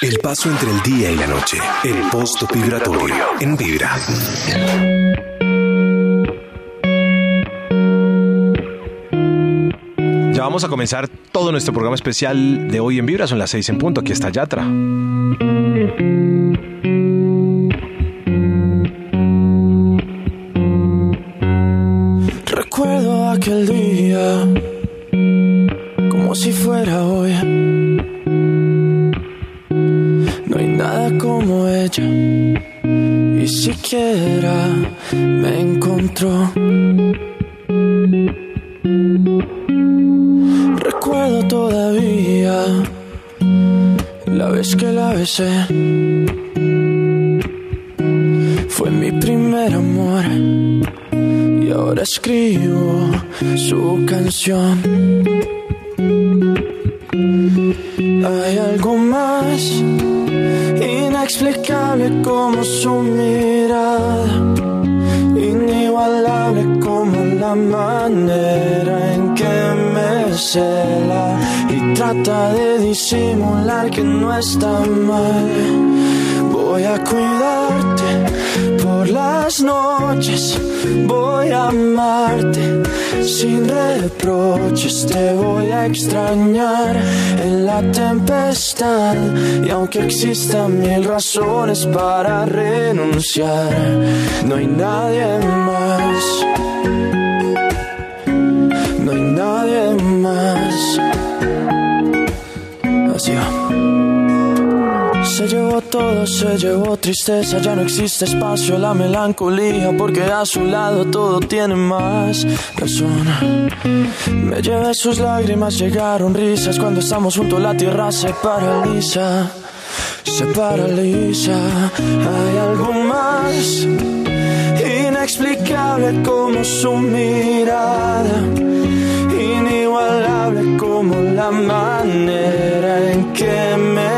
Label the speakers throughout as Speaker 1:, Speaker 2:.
Speaker 1: El paso entre el día y la noche. El post vibratorio en Vibra.
Speaker 2: Ya vamos a comenzar todo nuestro programa especial de hoy en Vibra. Son las seis en punto. Aquí está Yatra.
Speaker 3: Recuerdo aquel día extrañar en la tempestad. Y aunque existan mil razones para renunciar, no hay nadie todo, se llevó tristeza, ya no existe espacio la melancolía, porque a su lado todo tiene más razón. Me llevé sus lágrimas, llegaron risas, cuando estamos juntos la tierra se paraliza, se paraliza. Hay algo más inexplicable como su mirada inigualable como la manera en que me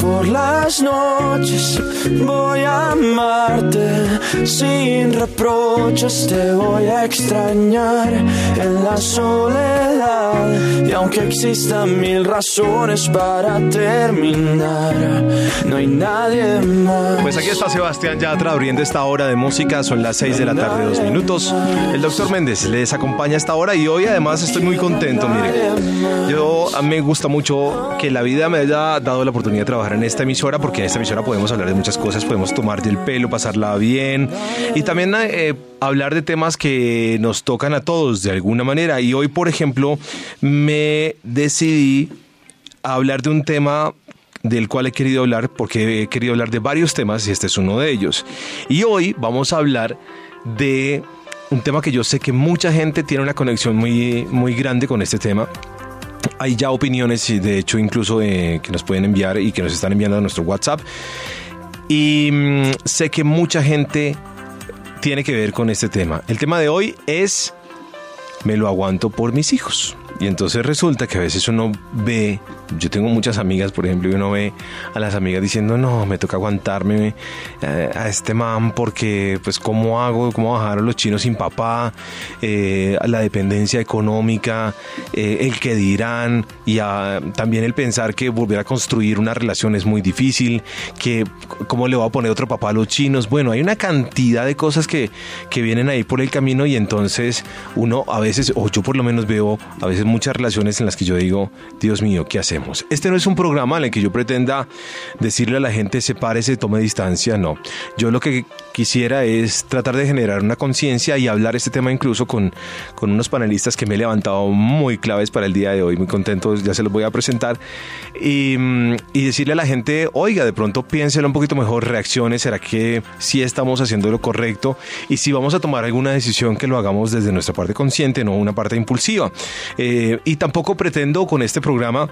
Speaker 3: por las noches, voy a amarte sin reproches, te voy a extrañar en la soledad y aunque existan mil razones para terminar, no hay nadie más.
Speaker 2: Pues aquí está Sebastián Yatra abriendo esta hora de música. Son las 6 de la tarde, dos minutos. El doctor Méndez les acompaña a esta hora y hoy además estoy muy contento. Mire, yo a mí me gusta mucho que la vida me haya dado la oportunidad de trabajar en esta emisora porque en esta emisora podemos hablar de muchas cosas, podemos tomar del pelo, pasarla bien y también eh, hablar de temas que nos tocan a todos de alguna manera. Y hoy, por ejemplo, me decidí hablar de un tema del cual he querido hablar porque he querido hablar de varios temas y este es uno de ellos. Y hoy vamos a hablar de un tema que yo sé que mucha gente tiene una conexión muy, muy grande con este tema. Hay ya opiniones, y de hecho incluso eh, que nos pueden enviar y que nos están enviando a nuestro WhatsApp. Y mm, sé que mucha gente tiene que ver con este tema. El tema de hoy es, me lo aguanto por mis hijos. Y entonces resulta que a veces uno ve, yo tengo muchas amigas, por ejemplo, y uno ve a las amigas diciendo, no, me toca aguantarme eh, a este man porque, pues, ¿cómo hago? ¿Cómo bajar a los chinos sin papá? Eh, la dependencia económica, eh, el que dirán, y también el pensar que volver a construir una relación es muy difícil, que cómo le va a poner otro papá a los chinos. Bueno, hay una cantidad de cosas que, que vienen ahí por el camino y entonces uno a veces, o yo por lo menos veo a veces muchas relaciones en las que yo digo, Dios mío, ¿qué hacemos? Este no es un programa en el que yo pretenda decirle a la gente sepárese, tome distancia, no. Yo lo que quisiera es tratar de generar una conciencia y hablar este tema incluso con, con unos panelistas que me he levantado muy claves para el día de hoy, muy contentos, ya se los voy a presentar, y, mm, y decirle a la gente, oiga, de pronto piénselo un poquito mejor, reacciones, ¿será que sí estamos haciendo lo correcto? Y si vamos a tomar alguna decisión que lo hagamos desde nuestra parte consciente, no una parte impulsiva. Eh, y tampoco pretendo con este programa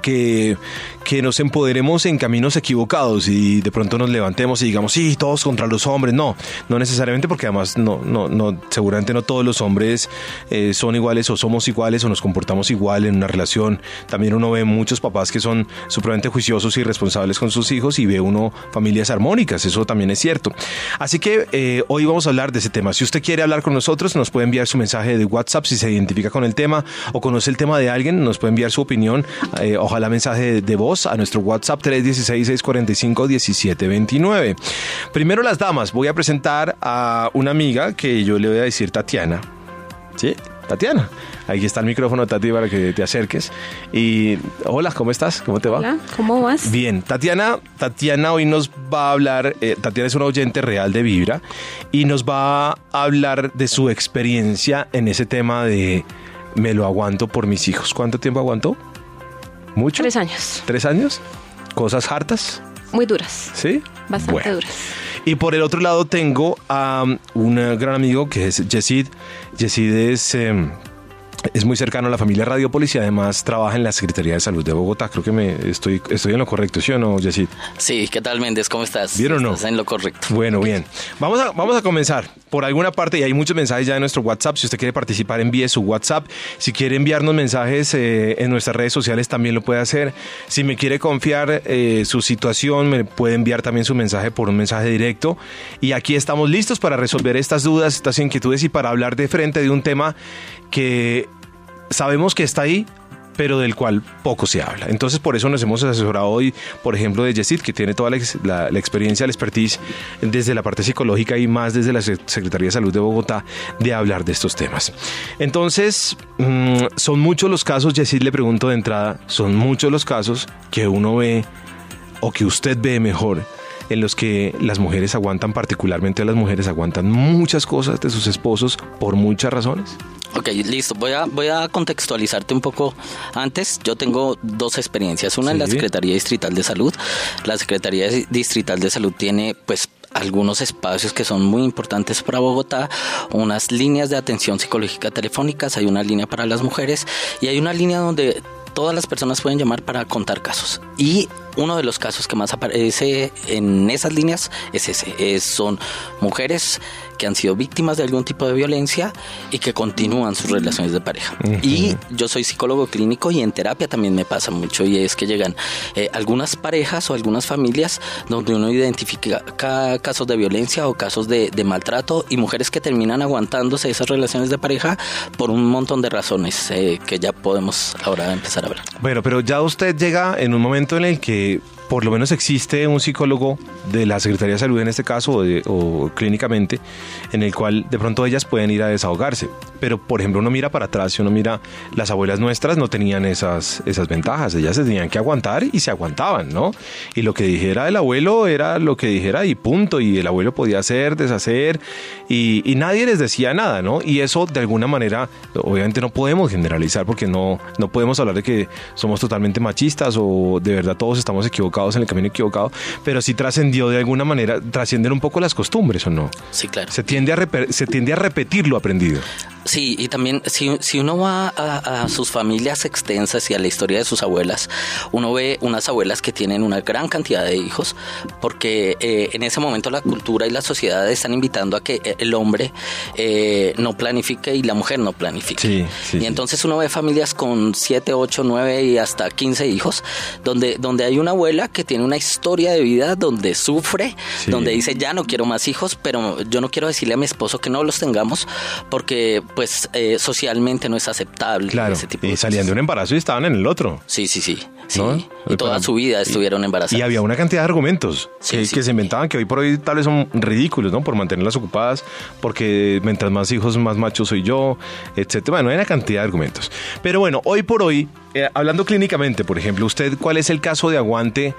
Speaker 2: que, que nos empoderemos en caminos equivocados y de pronto nos levantemos y digamos, sí, todos contra los hombres. No, no necesariamente porque además no, no, no, seguramente no todos los hombres eh, son iguales o somos iguales o nos comportamos igual en una relación. También uno ve muchos papás que son supremamente juiciosos y responsables con sus hijos y ve uno familias armónicas, eso también es cierto. Así que eh, hoy vamos a hablar de ese tema. Si usted quiere hablar con nosotros, nos puede enviar su mensaje de WhatsApp si se identifica con el tema o conoce el tema de alguien, nos puede enviar su opinión. Eh, ojalá mensaje de voz a nuestro WhatsApp 316-645-1729. Primero las damas, voy a presentar a una amiga que yo le voy a decir Tatiana. ¿Sí? Tatiana. Aquí está el micrófono, Tati, para que te acerques. Y hola, ¿cómo estás? ¿Cómo te va?
Speaker 4: Hola, ¿cómo vas?
Speaker 2: Bien, Tatiana, Tatiana hoy nos va a hablar, eh, Tatiana es una oyente real de Vibra y nos va a hablar de su experiencia en ese tema de me lo aguanto por mis hijos. ¿Cuánto tiempo aguantó? ¿Mucho?
Speaker 4: Tres años.
Speaker 2: ¿Tres años? ¿Cosas hartas?
Speaker 4: Muy duras.
Speaker 2: ¿Sí?
Speaker 4: Bastante
Speaker 2: Bueno.
Speaker 4: duras.
Speaker 2: Y por el otro lado tengo a um, un gran amigo que es Yesid. Yesid es, eh, es muy cercano a la familia Radiopolis y además trabaja en la Secretaría de Salud de Bogotá. Creo que me estoy, estoy en lo correcto, ¿sí o no, Yesid?
Speaker 5: Sí, ¿qué tal Méndez? ¿Cómo estás?
Speaker 2: ¿Bien o no?
Speaker 5: Estás en lo correcto.
Speaker 2: Bueno, bien. Vamos a, vamos a comenzar por alguna parte y hay muchos mensajes ya en nuestro WhatsApp. Si usted quiere participar, envíe su WhatsApp. Si quiere enviarnos mensajes eh, en nuestras redes sociales, también lo puede hacer. Si me quiere confiar eh, su situación, me puede enviar también su mensaje por un mensaje directo. Y aquí estamos listos para resolver estas dudas, estas inquietudes y para hablar de frente de un tema que sabemos que está ahí, pero del cual poco se habla. Entonces, por eso nos hemos asesorado hoy, por ejemplo, de Yesid, que tiene toda la, la- la experiencia, la expertise desde la parte psicológica y más desde la Se- Secretaría de Salud de Bogotá de hablar de estos temas. Entonces, mm, son muchos los casos, Yesid le pregunto de entrada, son muchos los casos que uno ve o que usted ve mejor en los que las mujeres aguantan, particularmente las mujeres aguantan muchas cosas de sus esposos por muchas razones.
Speaker 5: Ok, listo. Voy a, voy a contextualizarte un poco antes. Yo tengo dos experiencias. Una en la
Speaker 2: Sí.
Speaker 5: Secretaría Distrital de Salud. La Secretaría Distrital de Salud tiene, pues, algunos espacios que son muy importantes para Bogotá, unas líneas de atención psicológica telefónicas, hay una línea para las mujeres y hay una línea donde todas las personas pueden llamar para contar casos. Y uno de los casos que más aparece en esas líneas es ese, es- son mujeres que han sido víctimas de algún tipo de violencia y que continúan sus relaciones de pareja. Y yo soy psicólogo clínico y en terapia también me pasa mucho y es que llegan eh, algunas parejas o algunas familias donde uno identifica ca- casos de violencia o casos de, de maltrato y mujeres que terminan aguantándose esas relaciones de pareja por un montón de razones eh, que ya podemos ahora empezar a hablar.
Speaker 2: Bueno, pero ya usted llega en un momento en el que por lo menos existe un psicólogo de la Secretaría de Salud en este caso o, clínicamente en el cual de pronto ellas pueden ir a desahogarse. Pero por ejemplo uno mira para atrás y uno mira las abuelas nuestras no tenían esas, esas ventajas, ellas se tenían que aguantar y se aguantaban, ¿no? Y lo que dijera el abuelo era lo que dijera y punto, y el abuelo podía hacer, deshacer y, y nadie les decía nada, ¿no? Y eso de alguna manera, obviamente no podemos generalizar porque no, no podemos hablar de que somos totalmente machistas o de verdad todos estamos equivocados en el camino equivocado, pero sí trascendió de alguna manera, trascienden un poco las costumbres o no.
Speaker 5: Sí, claro.
Speaker 2: Se tiende a, se tiende a repetir lo aprendido.
Speaker 5: Sí, y también si, si uno va a, a sus familias extensas y a la historia de sus abuelas, uno ve unas abuelas que tienen una gran cantidad de hijos, porque eh, en ese momento la cultura y la sociedad están invitando a que eh, el hombre eh, no planifique y la mujer no planifique.
Speaker 2: Sí, sí,
Speaker 5: y entonces uno ve familias con 7, 8, 9 y hasta 15 hijos, donde, donde hay una abuela que tiene una historia de vida donde sufre,
Speaker 2: Sí.
Speaker 5: donde dice ya no quiero más hijos, pero yo no quiero decirle a mi esposo que no los tengamos porque pues eh, socialmente no es aceptable
Speaker 2: Claro.
Speaker 5: ese tipo
Speaker 2: Y
Speaker 5: de
Speaker 2: salían de un embarazo y estaban en el otro.
Speaker 5: Sí, sí, sí. sí.
Speaker 2: ¿no?
Speaker 5: Y toda su vida estuvieron embarazadas.
Speaker 2: Y había una cantidad de argumentos
Speaker 5: Sí,
Speaker 2: que,
Speaker 5: sí.
Speaker 2: que se inventaban que hoy por hoy tal vez son ridículos, ¿no? Por mantenerlas ocupadas, porque mientras más hijos, más macho soy yo, etcétera. Bueno, hay una cantidad de argumentos. Pero bueno, hoy por hoy, eh, hablando clínicamente, por ejemplo, usted, ¿cuál es el caso de aguante?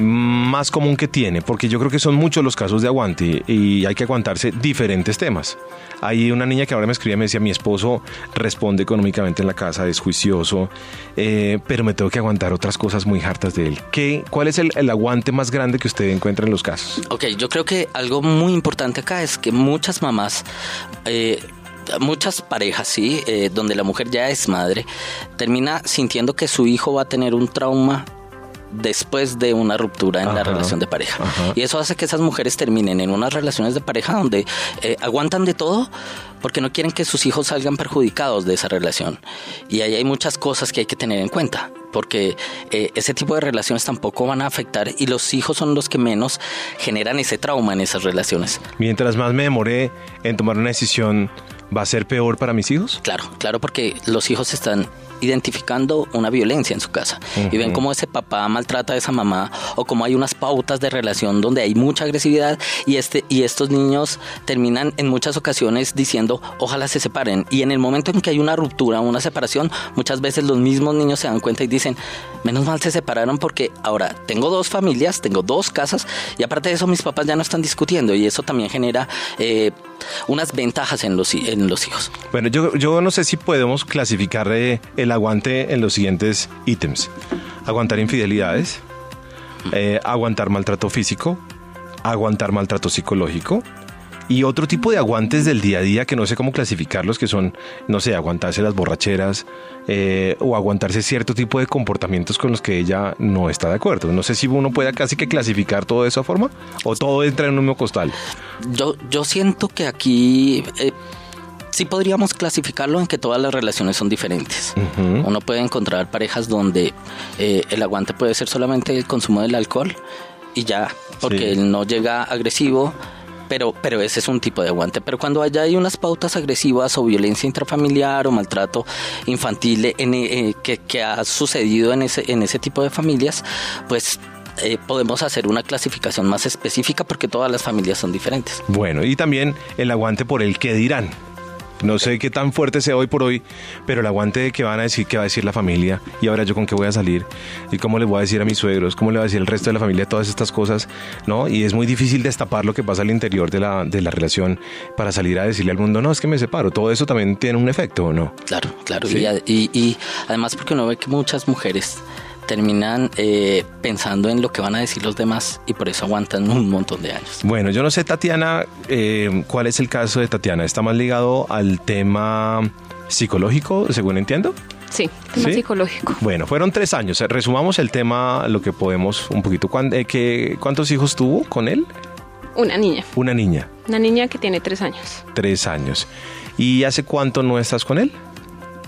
Speaker 2: Más común que tiene, porque yo creo que son muchos los casos de aguante y hay que aguantarse diferentes temas. Hay una niña que ahora me escribía y me decía, mi esposo responde económicamente en la casa, es juicioso, eh, pero me tengo que aguantar otras cosas muy hartas de él. ¿Qué, ¿Cuál es el, el aguante más grande que usted encuentra en los casos?
Speaker 5: Ok, yo creo que algo muy importante acá es que muchas mamás eh, muchas parejas, sí, eh, donde la mujer ya es madre, termina sintiendo que su hijo va a tener un trauma después de una ruptura en la relación de pareja. Y eso hace que esas mujeres terminen en unas relaciones de pareja donde eh, aguantan de todo porque no quieren que sus hijos salgan perjudicados de esa relación. Y ahí hay muchas cosas que hay que tener en cuenta, porque eh, ese tipo de relaciones tampoco van a afectar y los hijos son los que menos generan ese trauma en esas relaciones.
Speaker 2: Mientras más me demoré en tomar una decisión, ¿va a ser peor para mis hijos?
Speaker 5: Claro, claro, porque los hijos están identificando una violencia en su casa. Y ven cómo ese papá maltrata a esa mamá o cómo hay unas pautas de relación donde hay mucha agresividad y este y estos niños terminan en muchas ocasiones diciendo ojalá se separen y en el momento en que hay una ruptura, una separación, muchas veces los mismos niños se dan cuenta y dicen menos mal se separaron porque ahora tengo dos familias, tengo dos casas y aparte de eso mis papás ya no están discutiendo y eso también genera eh, unas ventajas en los, en los hijos.
Speaker 2: Bueno, yo, yo no sé si podemos clasificar eh, el aguante en los siguientes ítems. Aguantar infidelidades, eh, aguantar maltrato físico, aguantar maltrato psicológico, y otro tipo de aguantes del día a día que no sé cómo clasificarlos, que son, no sé, aguantarse las borracheras eh, o aguantarse cierto tipo de comportamientos con los que ella no está de acuerdo. No sé si uno pueda casi que clasificar todo de esa forma o todo entra en un mismo costal.
Speaker 5: Yo, yo siento que aquí... Eh, sí podríamos clasificarlo en que todas las relaciones son diferentes. Uno puede encontrar parejas donde eh, el aguante puede ser solamente el consumo del alcohol y ya, porque él no llega agresivo, pero, pero ese es un tipo de aguante. Pero cuando haya hay unas pautas agresivas o violencia intrafamiliar o maltrato infantil en, eh, que, ha sucedido en ese, en ese tipo de familias, pues eh, podemos hacer una clasificación más específica porque todas las familias son diferentes.
Speaker 2: Bueno, y también el aguante por el que dirán. No sé qué tan fuerte sea hoy por hoy, pero el aguante de que van a decir, qué va a decir la familia, y ahora yo con qué voy a salir, y cómo le voy a decir a mis suegros, cómo le voy a decir al resto de la familia todas estas cosas, ¿no? Y es muy difícil destapar lo que pasa al interior de la, de la relación para salir a decirle al mundo, no, es que me separo. Todo eso también tiene un efecto, ¿o no?
Speaker 5: Claro, claro. Y, y, y además porque uno ve que muchas mujeres terminan eh, pensando en lo que van a decir los demás y por eso aguantan un montón de años.
Speaker 2: Bueno, yo no sé, Tatiana, eh, cuál es el caso de Tatiana. ¿Está más ligado al tema psicológico, según entiendo?
Speaker 4: Sí, tema psicológico.
Speaker 2: Bueno, fueron tres años. Resumamos el tema, lo que podemos un poquito. Eh, ¿Cuántos hijos tuvo con él?
Speaker 4: Una niña.
Speaker 2: Una niña.
Speaker 4: Una niña que tiene tres años.
Speaker 2: Tres años. ¿Y hace cuánto no estás con él?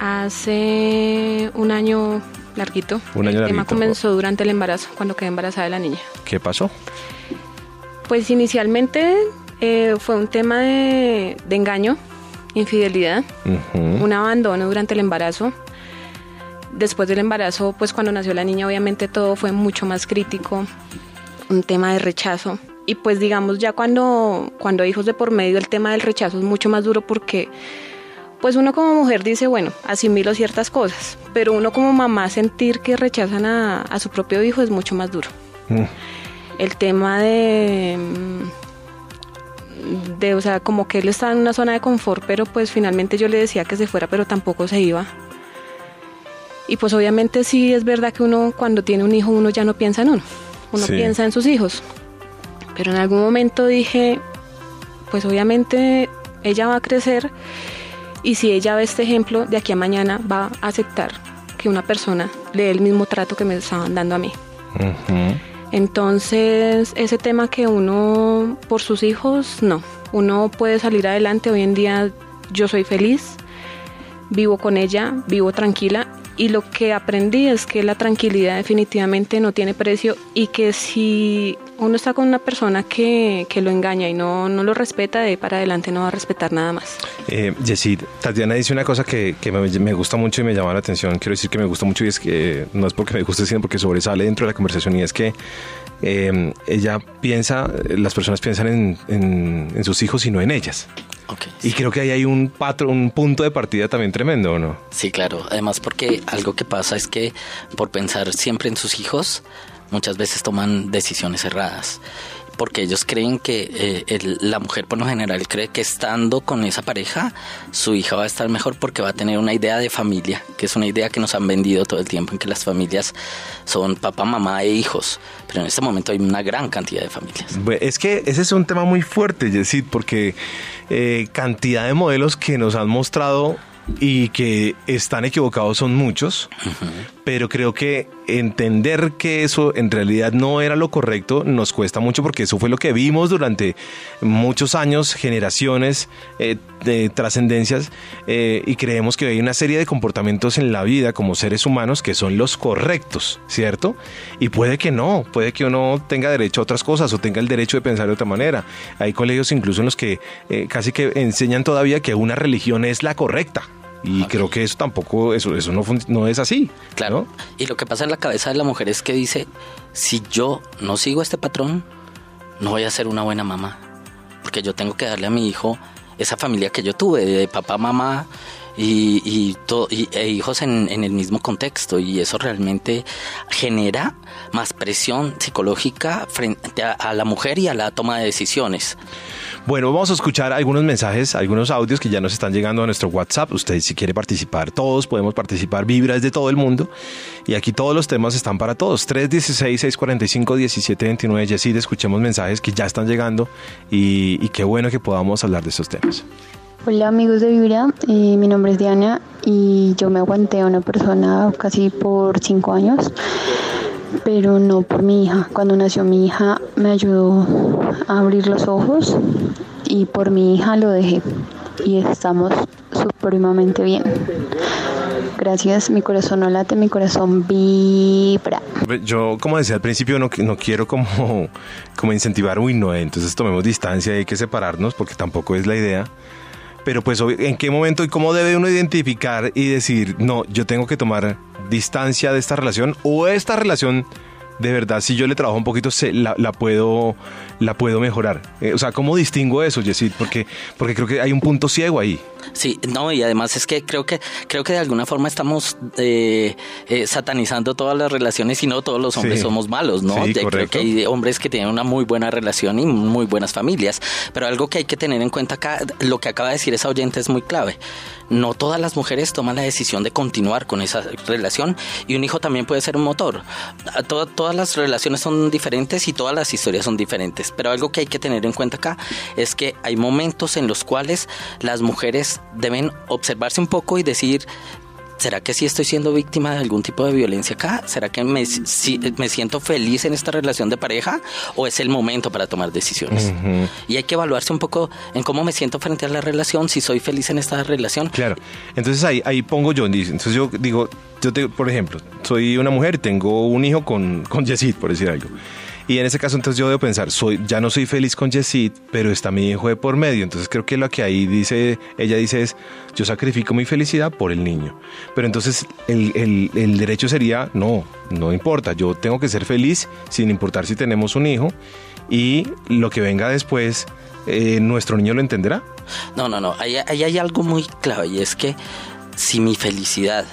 Speaker 4: Hace un año larguito.
Speaker 2: Un año
Speaker 4: el tema comenzó durante el embarazo, cuando quedé embarazada de la niña.
Speaker 2: ¿Qué pasó?
Speaker 4: Pues inicialmente eh, fue un tema de, engaño, infidelidad, un abandono durante el embarazo. Después del embarazo, pues cuando nació la niña, obviamente todo fue mucho más crítico, un tema de rechazo. Y pues digamos, ya cuando, cuando hijos de por medio, el tema del rechazo es mucho más duro porque pues uno como mujer dice, bueno, asimilo ciertas cosas, pero uno como mamá sentir que rechazan a, su propio hijo es mucho más duro. Mm. El tema de, de, o sea, como que él está en una zona de confort, pero pues finalmente yo le decía que se fuera, pero tampoco se iba. Y pues obviamente sí es verdad que uno cuando tiene un hijo uno ya no piensa en uno, uno piensa en sus hijos. Pero en algún momento dije, pues obviamente ella va a crecer y si ella ve este ejemplo, de aquí a mañana va a aceptar que una persona le dé el mismo trato que me estaban dando a mí. Entonces, ese tema que uno, por sus hijos, no. Uno puede salir adelante. Hoy en día yo soy feliz, vivo con ella, vivo tranquila y lo que aprendí es que la tranquilidad definitivamente no tiene precio y que si uno está con una persona que, lo engaña y no, no lo respeta, de para adelante no va a respetar nada más.
Speaker 2: Eh, Tatiana dice una cosa que, me, gusta mucho y me llama la atención. Quiero decir que me gusta mucho y es que no es porque me guste, sino porque sobresale dentro de la conversación y es que eh, ella piensa, las personas piensan en, en sus hijos y no en ellas y creo que ahí hay un patrón, un punto de partida también tremendo, no?
Speaker 5: Sí, claro. Además, porque algo que pasa es que por pensar siempre en sus hijos, muchas veces toman decisiones erradas. Porque ellos creen que eh, la mujer por lo general cree que estando con esa pareja su hija va a estar mejor porque va a tener una idea de familia, que es una idea que nos han vendido todo el tiempo en que las familias son papá, mamá e hijos, pero en este momento hay una gran cantidad de familias.
Speaker 2: Es que ese es un tema muy fuerte, Yesid, porque eh, cantidad de modelos que nos han mostrado y que están equivocados son muchos, pero creo que entender que eso en realidad no era lo correcto nos cuesta mucho porque eso fue lo que vimos durante muchos años, generaciones eh, de trascendencias eh, y creemos que hay una serie de comportamientos en la vida como seres humanos que son los correctos, ¿cierto? Y puede que no, puede que uno tenga derecho a otras cosas o tenga el derecho de pensar de otra manera. Hay colegios incluso en los que eh, casi que enseñan todavía que una religión es la correcta. Y creo que eso tampoco, eso, eso no, no es así.
Speaker 5: Claro. Y lo que pasa en la cabeza de la mujer es que dice, si yo no sigo este patrón, no voy a ser una buena mamá. Porque yo tengo que darle a mi hijo esa familia que yo tuve, de papá, mamá y, y, e hijos en, en, el mismo contexto. Y eso realmente genera más presión psicológica frente a la mujer y a la toma de decisiones.
Speaker 2: Bueno, vamos a escuchar algunos mensajes, algunos audios que ya nos están llegando a nuestro WhatsApp. Usted si quiere participar, todos podemos participar, vibras de todo el mundo. Y aquí todos los temas están para todos. 316-645-1729. Yesid, escuchemos mensajes que ya están llegando y, qué bueno que podamos hablar de estos temas.
Speaker 6: Hola amigos de Vibra, eh, mi nombre es Diana y yo me aguanté a una persona casi por cinco años pero no por mi hija. Cuando nació mi hija me ayudó a abrir los ojos y por mi hija lo dejé y estamos supremamente bien. Gracias, mi corazón no late, mi corazón vibra.
Speaker 2: Yo, como decía al principio, no, no quiero como, como incentivar, uy, no, entonces tomemos distancia y hay que separarnos porque tampoco es la idea pero pues en qué momento y cómo debe uno identificar y decir, no, yo tengo que tomar distancia de esta relación o esta relación de verdad, si yo le trabajo un poquito, se, la, puedo, la puedo mejorar. Eh, o sea, ¿cómo distingo eso, Yesid? Porque, porque creo que hay un punto ciego ahí.
Speaker 5: Sí, no, y además es que creo que creo que de alguna forma estamos eh, eh, satanizando todas las relaciones y no todos los hombres somos malos, ¿no? creo que hay hombres que tienen una muy buena relación y muy buenas familias, pero algo que hay que tener en cuenta acá, lo que acaba de decir esa oyente es muy clave. No todas las mujeres toman la decisión de continuar con esa relación y un hijo también puede ser un motor. todas las relaciones son diferentes y todas las historias son diferentes, pero algo que hay que tener en cuenta acá es que hay momentos en los cuales las mujeres deben observarse un poco y decir, ¿será que sí estoy siendo víctima de algún tipo de violencia acá? ¿Será que me, me siento feliz en esta relación de pareja o es el momento para tomar decisiones? Y hay que evaluarse un poco en cómo me siento frente a la relación, si soy feliz en esta relación.
Speaker 2: Claro, entonces ahí, ahí pongo yo, entonces yo digo, yo por ejemplo, soy una mujer, tengo un hijo con, con Yesid, por decir algo. Y en ese caso entonces yo debo pensar, soy, ya no soy feliz con Yesid, pero está mi hijo de por medio. Entonces creo que lo que ahí dice, ella dice es, yo sacrifico mi felicidad por el niño. Pero entonces el, el derecho sería, no, no importa, yo tengo que ser feliz sin importar si tenemos un hijo y lo que venga después, eh, nuestro niño lo entenderá.
Speaker 5: No, no, no, ahí, ahí hay algo muy clave y es que si mi felicidad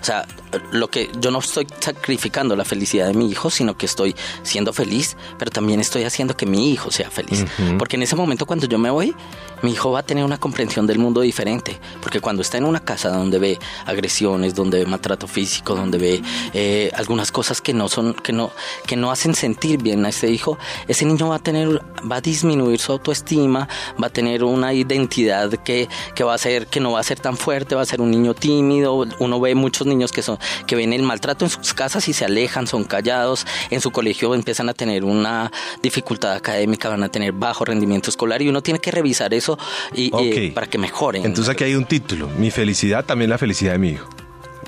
Speaker 5: o sea, lo que yo no estoy sacrificando la felicidad de mi hijo, sino que estoy siendo feliz, pero también estoy haciendo que mi hijo sea feliz. Porque en ese momento cuando yo me voy, mi hijo va a tener una comprensión del mundo diferente, porque cuando está en una casa donde ve agresiones, donde ve maltrato físico, donde ve eh, algunas cosas que no son, que no, que no hacen sentir bien a ese hijo, ese niño va a tener, va a disminuir su autoestima, va a tener una identidad que, que va a ser, que no va a ser tan fuerte, va a ser un niño tímido. Uno ve muchos niños que son, que ven el maltrato en sus casas y se alejan, son callados, en su colegio empiezan a tener una dificultad académica, van a tener bajo rendimiento escolar y uno tiene que revisar eso y, eh, para que mejoren.
Speaker 2: Entonces aquí hay un título, mi felicidad también la felicidad de mi hijo.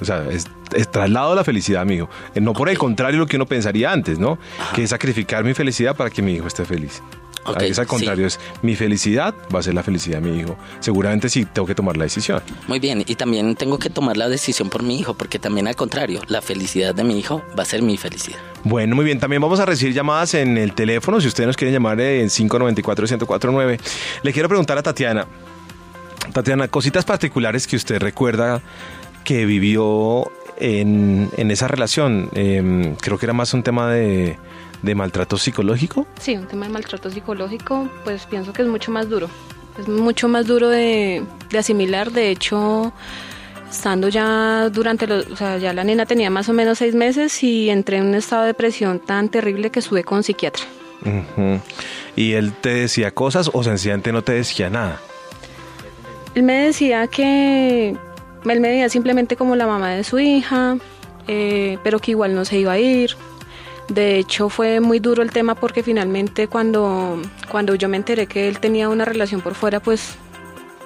Speaker 2: O sea, es, traslado la felicidad a mi hijo. Eh, no por el contrario lo que uno pensaría antes, ¿no? Que es sacrificar mi felicidad para que mi hijo esté feliz. Es al contrario, es mi felicidad va a ser la felicidad de mi hijo. Seguramente sí tengo que tomar la decisión.
Speaker 5: Muy bien, y también tengo que tomar la decisión por mi hijo, porque también al contrario, la felicidad de mi hijo va a ser mi felicidad.
Speaker 2: Bueno, muy bien, también vamos a recibir llamadas en el teléfono, si ustedes nos quieren llamar en 594-1049. Le quiero preguntar a Tatiana, Tatiana, cositas particulares que usted recuerda que vivió en, esa relación. Em, creo que era más un tema de, de maltrato psicológico.
Speaker 4: Sí, un tema de maltrato psicológico, pues pienso que es mucho más duro. Es mucho más duro de, de asimilar. De hecho, estando ya durante los, o sea, ya la nena tenía más o menos seis meses y entré en un estado de depresión tan terrible que estuve con psiquiatra.
Speaker 2: ¿Y él te decía cosas o sencillamente no te decía nada?
Speaker 4: Él me decía que él me veía simplemente como la mamá de su hija, eh, pero que igual no se iba a ir. De hecho fue muy duro el tema porque finalmente cuando, cuando yo me enteré que él tenía una relación por fuera pues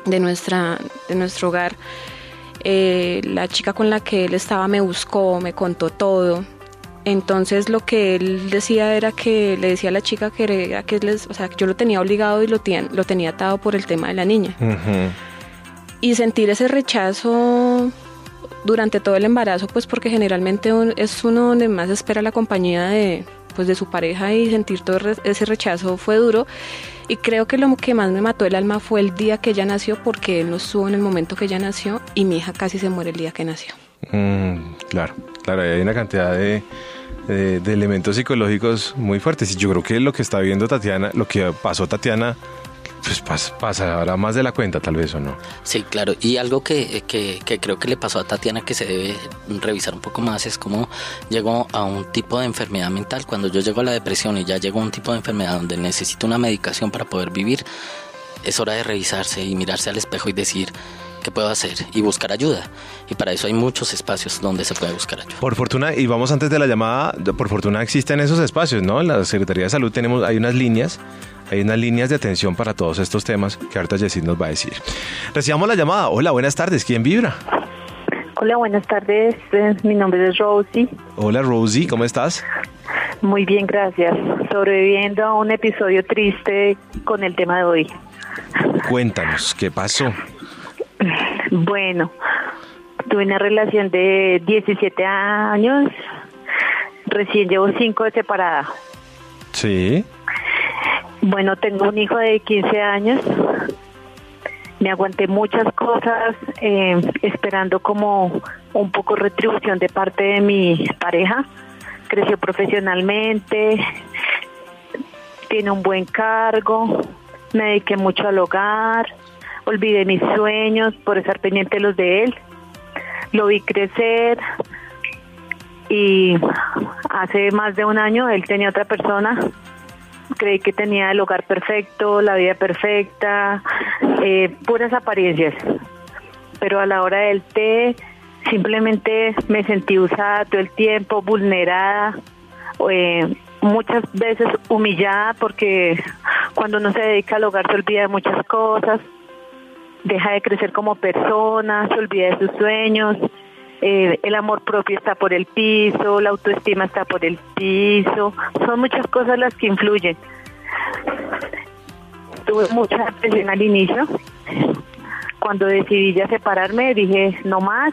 Speaker 4: de, nuestra, de nuestro hogar, eh, la chica con la que él estaba me buscó, me contó todo. Entonces lo que él decía era que le decía a la chica que, era, que, les, o sea, yo lo tenía obligado y lo, tenía, lo tenía atado por el tema de la niña. Y sentir ese rechazo durante todo el embarazo, pues porque generalmente es uno donde más espera la compañía de, pues de su pareja y sentir todo ese rechazo fue duro. Y creo que lo que más me mató el alma fue el día que ella nació, porque él no estuvo en el momento que ella nació y mi hija casi se muere el día que nació.
Speaker 2: Mm, claro, claro, hay una cantidad de, de, elementos psicológicos muy fuertes. Y yo creo que lo que está viendo Tatiana, lo que pasó Tatiana, pues pasa, ahora más de la cuenta tal vez o no.
Speaker 5: Sí, claro. Y algo que, que, que, creo que le pasó a Tatiana que se debe revisar un poco más es cómo llegó a un tipo de enfermedad mental. Cuando yo llego a la depresión y ya llego a un tipo de enfermedad donde necesito una medicación para poder vivir, es hora de revisarse y mirarse al espejo y decir, ¿qué puedo hacer? Y buscar ayuda. Y para eso hay muchos espacios donde se puede buscar ayuda.
Speaker 2: Por fortuna, y vamos antes de la llamada, por fortuna existen esos espacios, ¿no? En la Secretaría de Salud tenemos, hay unas líneas, hay unas líneas de atención para todos estos temas que ahorita Jessie nos va a decir. Recibamos la llamada. Hola, buenas tardes. ¿Quién vibra?
Speaker 7: Hola, buenas tardes. Eh, mi nombre es Rosie.
Speaker 2: Hola, Rosie. ¿Cómo estás?
Speaker 7: Muy bien, gracias. Sobreviviendo a un episodio triste con el tema de hoy.
Speaker 2: Cuéntanos, ¿qué pasó?
Speaker 7: Bueno, tuve una relación de 17 años, recién llevo 5 de separada.
Speaker 2: Sí.
Speaker 7: Bueno, tengo un hijo de 15 años. Me aguanté muchas cosas eh, esperando como un poco retribución de parte de mi pareja. Creció profesionalmente, tiene un buen cargo, me dediqué mucho al hogar, olvidé mis sueños por estar pendiente de los de él. Lo vi crecer y hace más de un año él tenía otra persona. Creí que tenía el hogar perfecto, la vida perfecta, eh, puras apariencias. Pero a la hora del té simplemente me sentí usada todo el tiempo, vulnerada. Eh, muchas veces humillada porque cuando uno se dedica al hogar se olvida de muchas cosas, deja de crecer como persona, se olvida de sus sueños, eh, el amor propio está por el piso, la autoestima está por el piso, son muchas cosas las que influyen. Tuve mucha presión al inicio, cuando decidí ya separarme dije no más,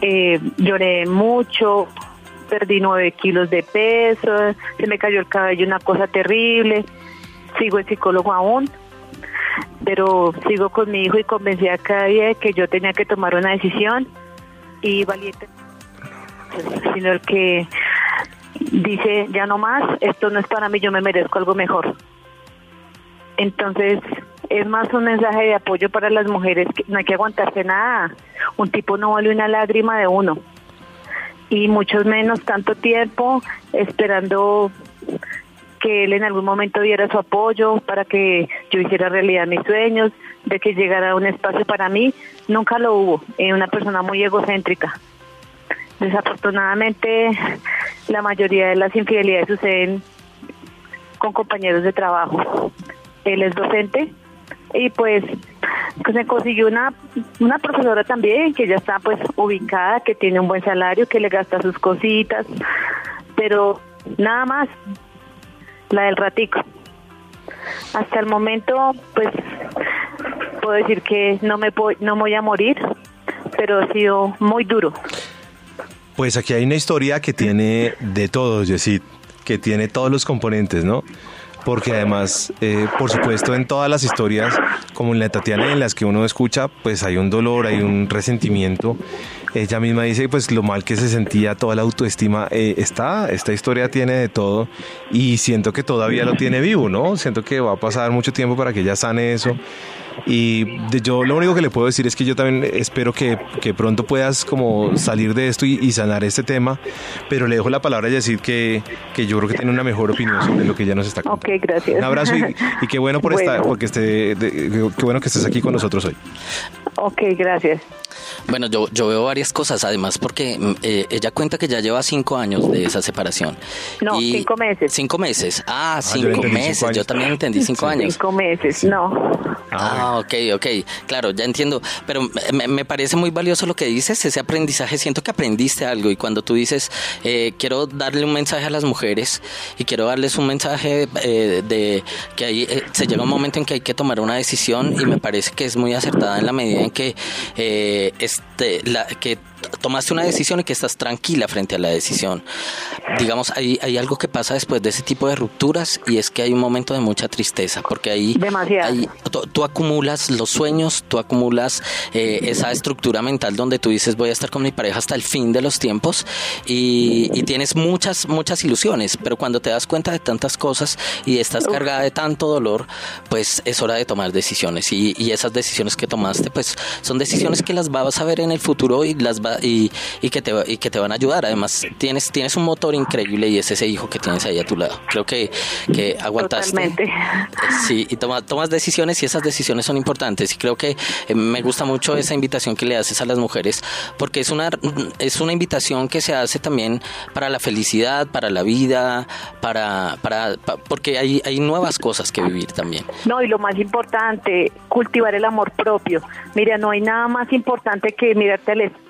Speaker 7: eh, lloré mucho, perdí nueve kilos de peso, se me cayó el cabello, una cosa terrible, sigo el psicólogo aún, pero sigo con mi hijo y convencida cada día de que yo tenía que tomar una decisión y valiente, sino el que dice ya no más, esto no es para mí, yo me merezco algo mejor. Entonces, es más un mensaje de apoyo para las mujeres, que no hay que aguantarse nada, un tipo no vale una lágrima de uno, y muchos menos tanto tiempo esperando que él en algún momento diera su apoyo para que yo hiciera realidad mis sueños, de que llegara un espacio para mí, nunca lo hubo, es una persona muy egocéntrica. Desafortunadamente, la mayoría de las infidelidades suceden con compañeros de trabajo. Él es docente y pues, se consiguió una, una profesora también que ya está pues ubicada, que tiene un buen salario, que le gasta sus cositas, pero nada más la del ratico. Hasta el momento, pues puedo decir que no me no voy a morir, pero ha sido muy duro.
Speaker 2: Pues aquí hay una historia que tiene de todo, Yesid, que tiene todos los componentes, ¿no? Porque además, eh, por supuesto, en todas las historias, como en la Tatiana, en las que uno escucha, pues hay un dolor, hay un resentimiento ella misma dice pues lo mal que se sentía, toda la autoestima. Eh, está, esta historia tiene de todo y siento que todavía lo tiene vivo, ¿no? Siento que va a pasar mucho tiempo para que ella sane eso. Y yo lo único que le puedo decir es que yo también espero que, que pronto puedas como salir de esto y, sanar este tema, pero le dejo la palabra a decir que, que yo creo que tiene una mejor opinión sobre lo que ella nos está
Speaker 7: contando. Ok, gracias.
Speaker 2: Un abrazo y, qué bueno por estar, porque esté, qué bueno que estés aquí con nosotros hoy.
Speaker 7: Ok, gracias.
Speaker 5: Bueno, yo, yo veo varias cosas, además, porque mm, eh, ella cuenta que ya lleva cinco años de esa separación.
Speaker 7: No, cinco meses.
Speaker 5: Cinco meses. Ah, ah cinco meses. Yo también entendí cinco años.
Speaker 7: Cinco meses, no.
Speaker 5: Ah, ok, ok. Claro, ya entiendo. Pero me, parece muy valioso lo que dices, ese aprendizaje. Siento que aprendiste algo y cuando tú dices, eh, quiero darle un mensaje a las mujeres y quiero darles un mensaje eh, de que ahí se llega un momento en que hay que tomar una decisión y me parece que es muy acertada en la medida en que este, la, que tomaste una decisión y que estás tranquila frente a la decisión. Digamos, hay, hay algo que pasa después de ese tipo de rupturas y es que hay un momento de mucha tristeza, porque ahí, tú, acumulas los sueños, tú acumulas eh, esa estructura mental donde tú dices voy a estar con mi pareja hasta el fin de los tiempos y, tienes muchas, muchas ilusiones, pero cuando te das cuenta de tantas cosas y estás cargada de tanto dolor, pues es hora de tomar decisiones y, y esas decisiones que tomaste, pues son decisiones que las vas a ver en el futuro y las vas y, que te, y que te van a ayudar. Además, tienes, tienes un motor increíble y es ese hijo que tienes ahí a tu lado. Creo que, que aguantaste.
Speaker 7: Totalmente.
Speaker 5: Sí, y toma, tomas decisiones y esas decisiones son importantes. Y creo que eh, me gusta mucho esa invitación que le haces a las mujeres porque es una, es una invitación que se hace también para la felicidad, para la vida, para, para, porque hay, hay nuevas cosas que vivir también.
Speaker 7: No, y lo más importante, cultivar el amor propio. Mira, no hay nada más importante que mirarte al espejo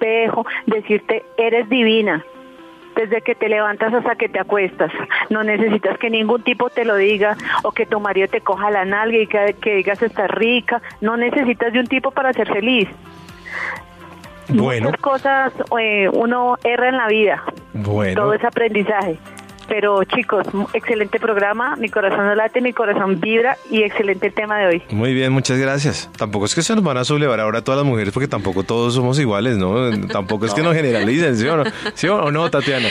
Speaker 7: decirte, eres divina, desde que te levantas hasta que te acuestas. No necesitas que ningún tipo te lo diga o que tu marido te coja la nalga y que, digas estás rica. No necesitas de un tipo para ser feliz.
Speaker 2: Bueno.
Speaker 7: Muchas cosas eh, uno erra en la vida.
Speaker 2: Bueno.
Speaker 7: Todo es aprendizaje. Pero chicos, excelente programa, mi corazón no late, mi corazón vibra y excelente el tema de hoy.
Speaker 2: Muy bien, muchas gracias. Tampoco es que se nos van a sublevar ahora todas las mujeres porque tampoco todos somos iguales, ¿no? Tampoco es que nos generalicen, ¿sí o no? ¿Sí o no, Tatiana?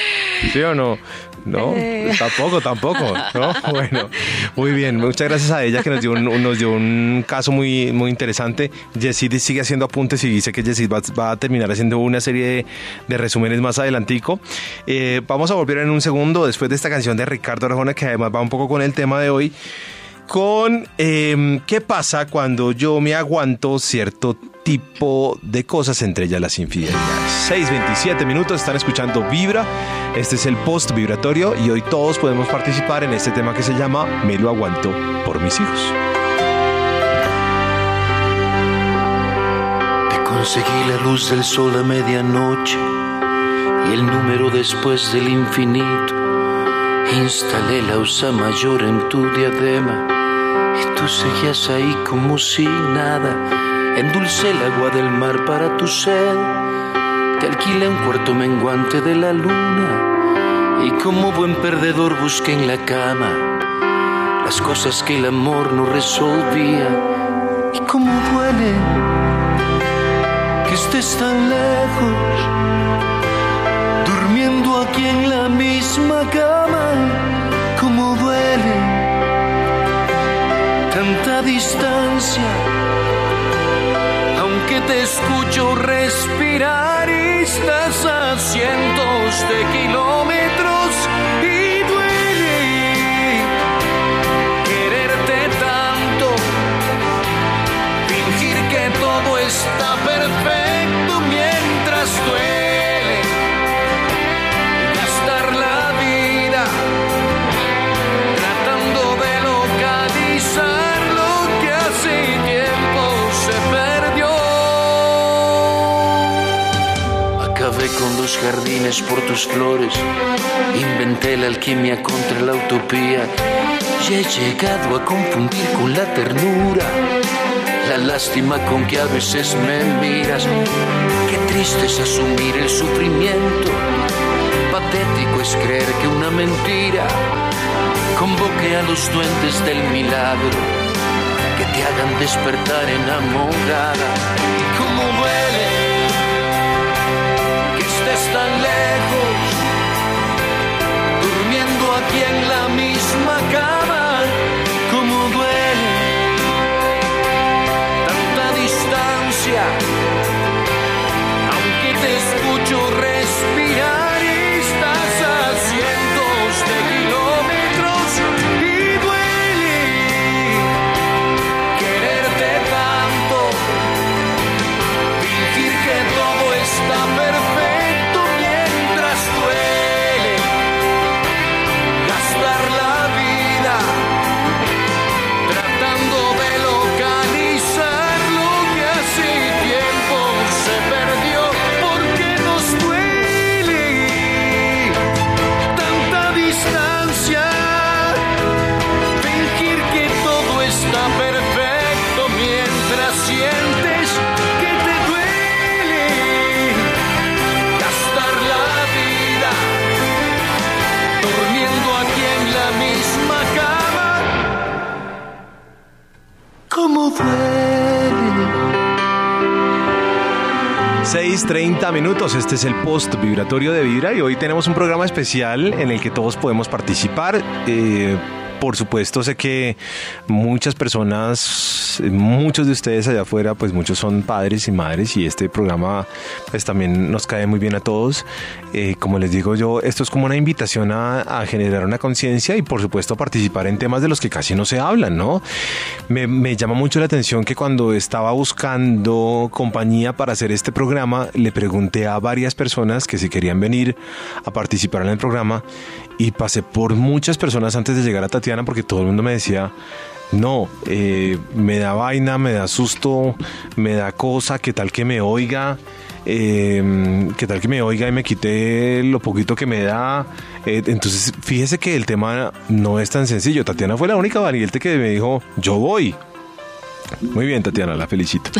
Speaker 2: ¿Sí o no? No, eh. tampoco, tampoco. ¿no? Bueno, muy bien. Muchas gracias a ella que nos dio un, nos dio un caso muy, muy interesante. Jessie sigue haciendo apuntes y dice que Jessie va, a terminar haciendo una serie de, resúmenes más adelantico. Eh, vamos a volver en un segundo después de esta canción de Ricardo Arjona que además va un poco con el tema de hoy con em, qué pasa cuando yo me aguanto cierto tipo de cosas, entre ellas las infidelidades. 6.27 minutos, están escuchando Vibra. Este es el post vibratorio y hoy todos podemos participar en este tema que se llama Me lo aguanto por mis hijos.
Speaker 8: Te conseguí la luz del sol a medianoche y el número después del infinito. Instalé la usa mayor en tu diadema y tú seguías ahí como si nada. Endulcé el agua del mar para tu sed. Te alquilé un cuarto menguante de la luna. Y como buen perdedor busqué en la cama las cosas que el amor no resolvía. Y cómo duele que estés tan lejos, aquí en la misma cama. Cómo duele tanta distancia, aunque te escucho respirar y estás a cientos de kilómetros y duele quererte tanto, fingir que todo está perfecto flores. Inventé la alquimia contra la utopía. Y he llegado a confundir con la ternura. La lástima con que a veces me miras. Qué triste es asumir el sufrimiento. Patético es creer que una mentira convoque a los duendes del milagro que te hagan despertar enamorada. ¿Cómo duele?
Speaker 3: misma cama, como duele tanta distancia, aunque te escucho respirar. Como duele.
Speaker 2: 6.30 minutos, este es el post vibratorio de Vibra y hoy tenemos un programa especial en el que todos podemos participar. Eh, por supuesto, sé que muchas personas, muchos de ustedes allá afuera, pues muchos son padres y madres y este programa pues también nos cae muy bien a todos. Eh, como les digo yo, esto es como una invitación a, generar una conciencia y por supuesto participar en temas de los que casi no se hablan, ¿no? Me llama mucho la atención que cuando estaba buscando compañía para hacer este programa, le pregunté a varias personas que si querían venir a participar en el programa y pasé por muchas personas antes de llegar a Tatiana porque todo el mundo me decía, no, eh, me da vaina, me da susto, me da cosa, qué tal que me oiga, eh, qué tal que me oiga y me quite lo poquito que me da. Eh, entonces, fíjese que el tema no es tan sencillo. Tatiana fue la única valiente que me dijo, yo voy. Muy bien, Tatiana, la felicito.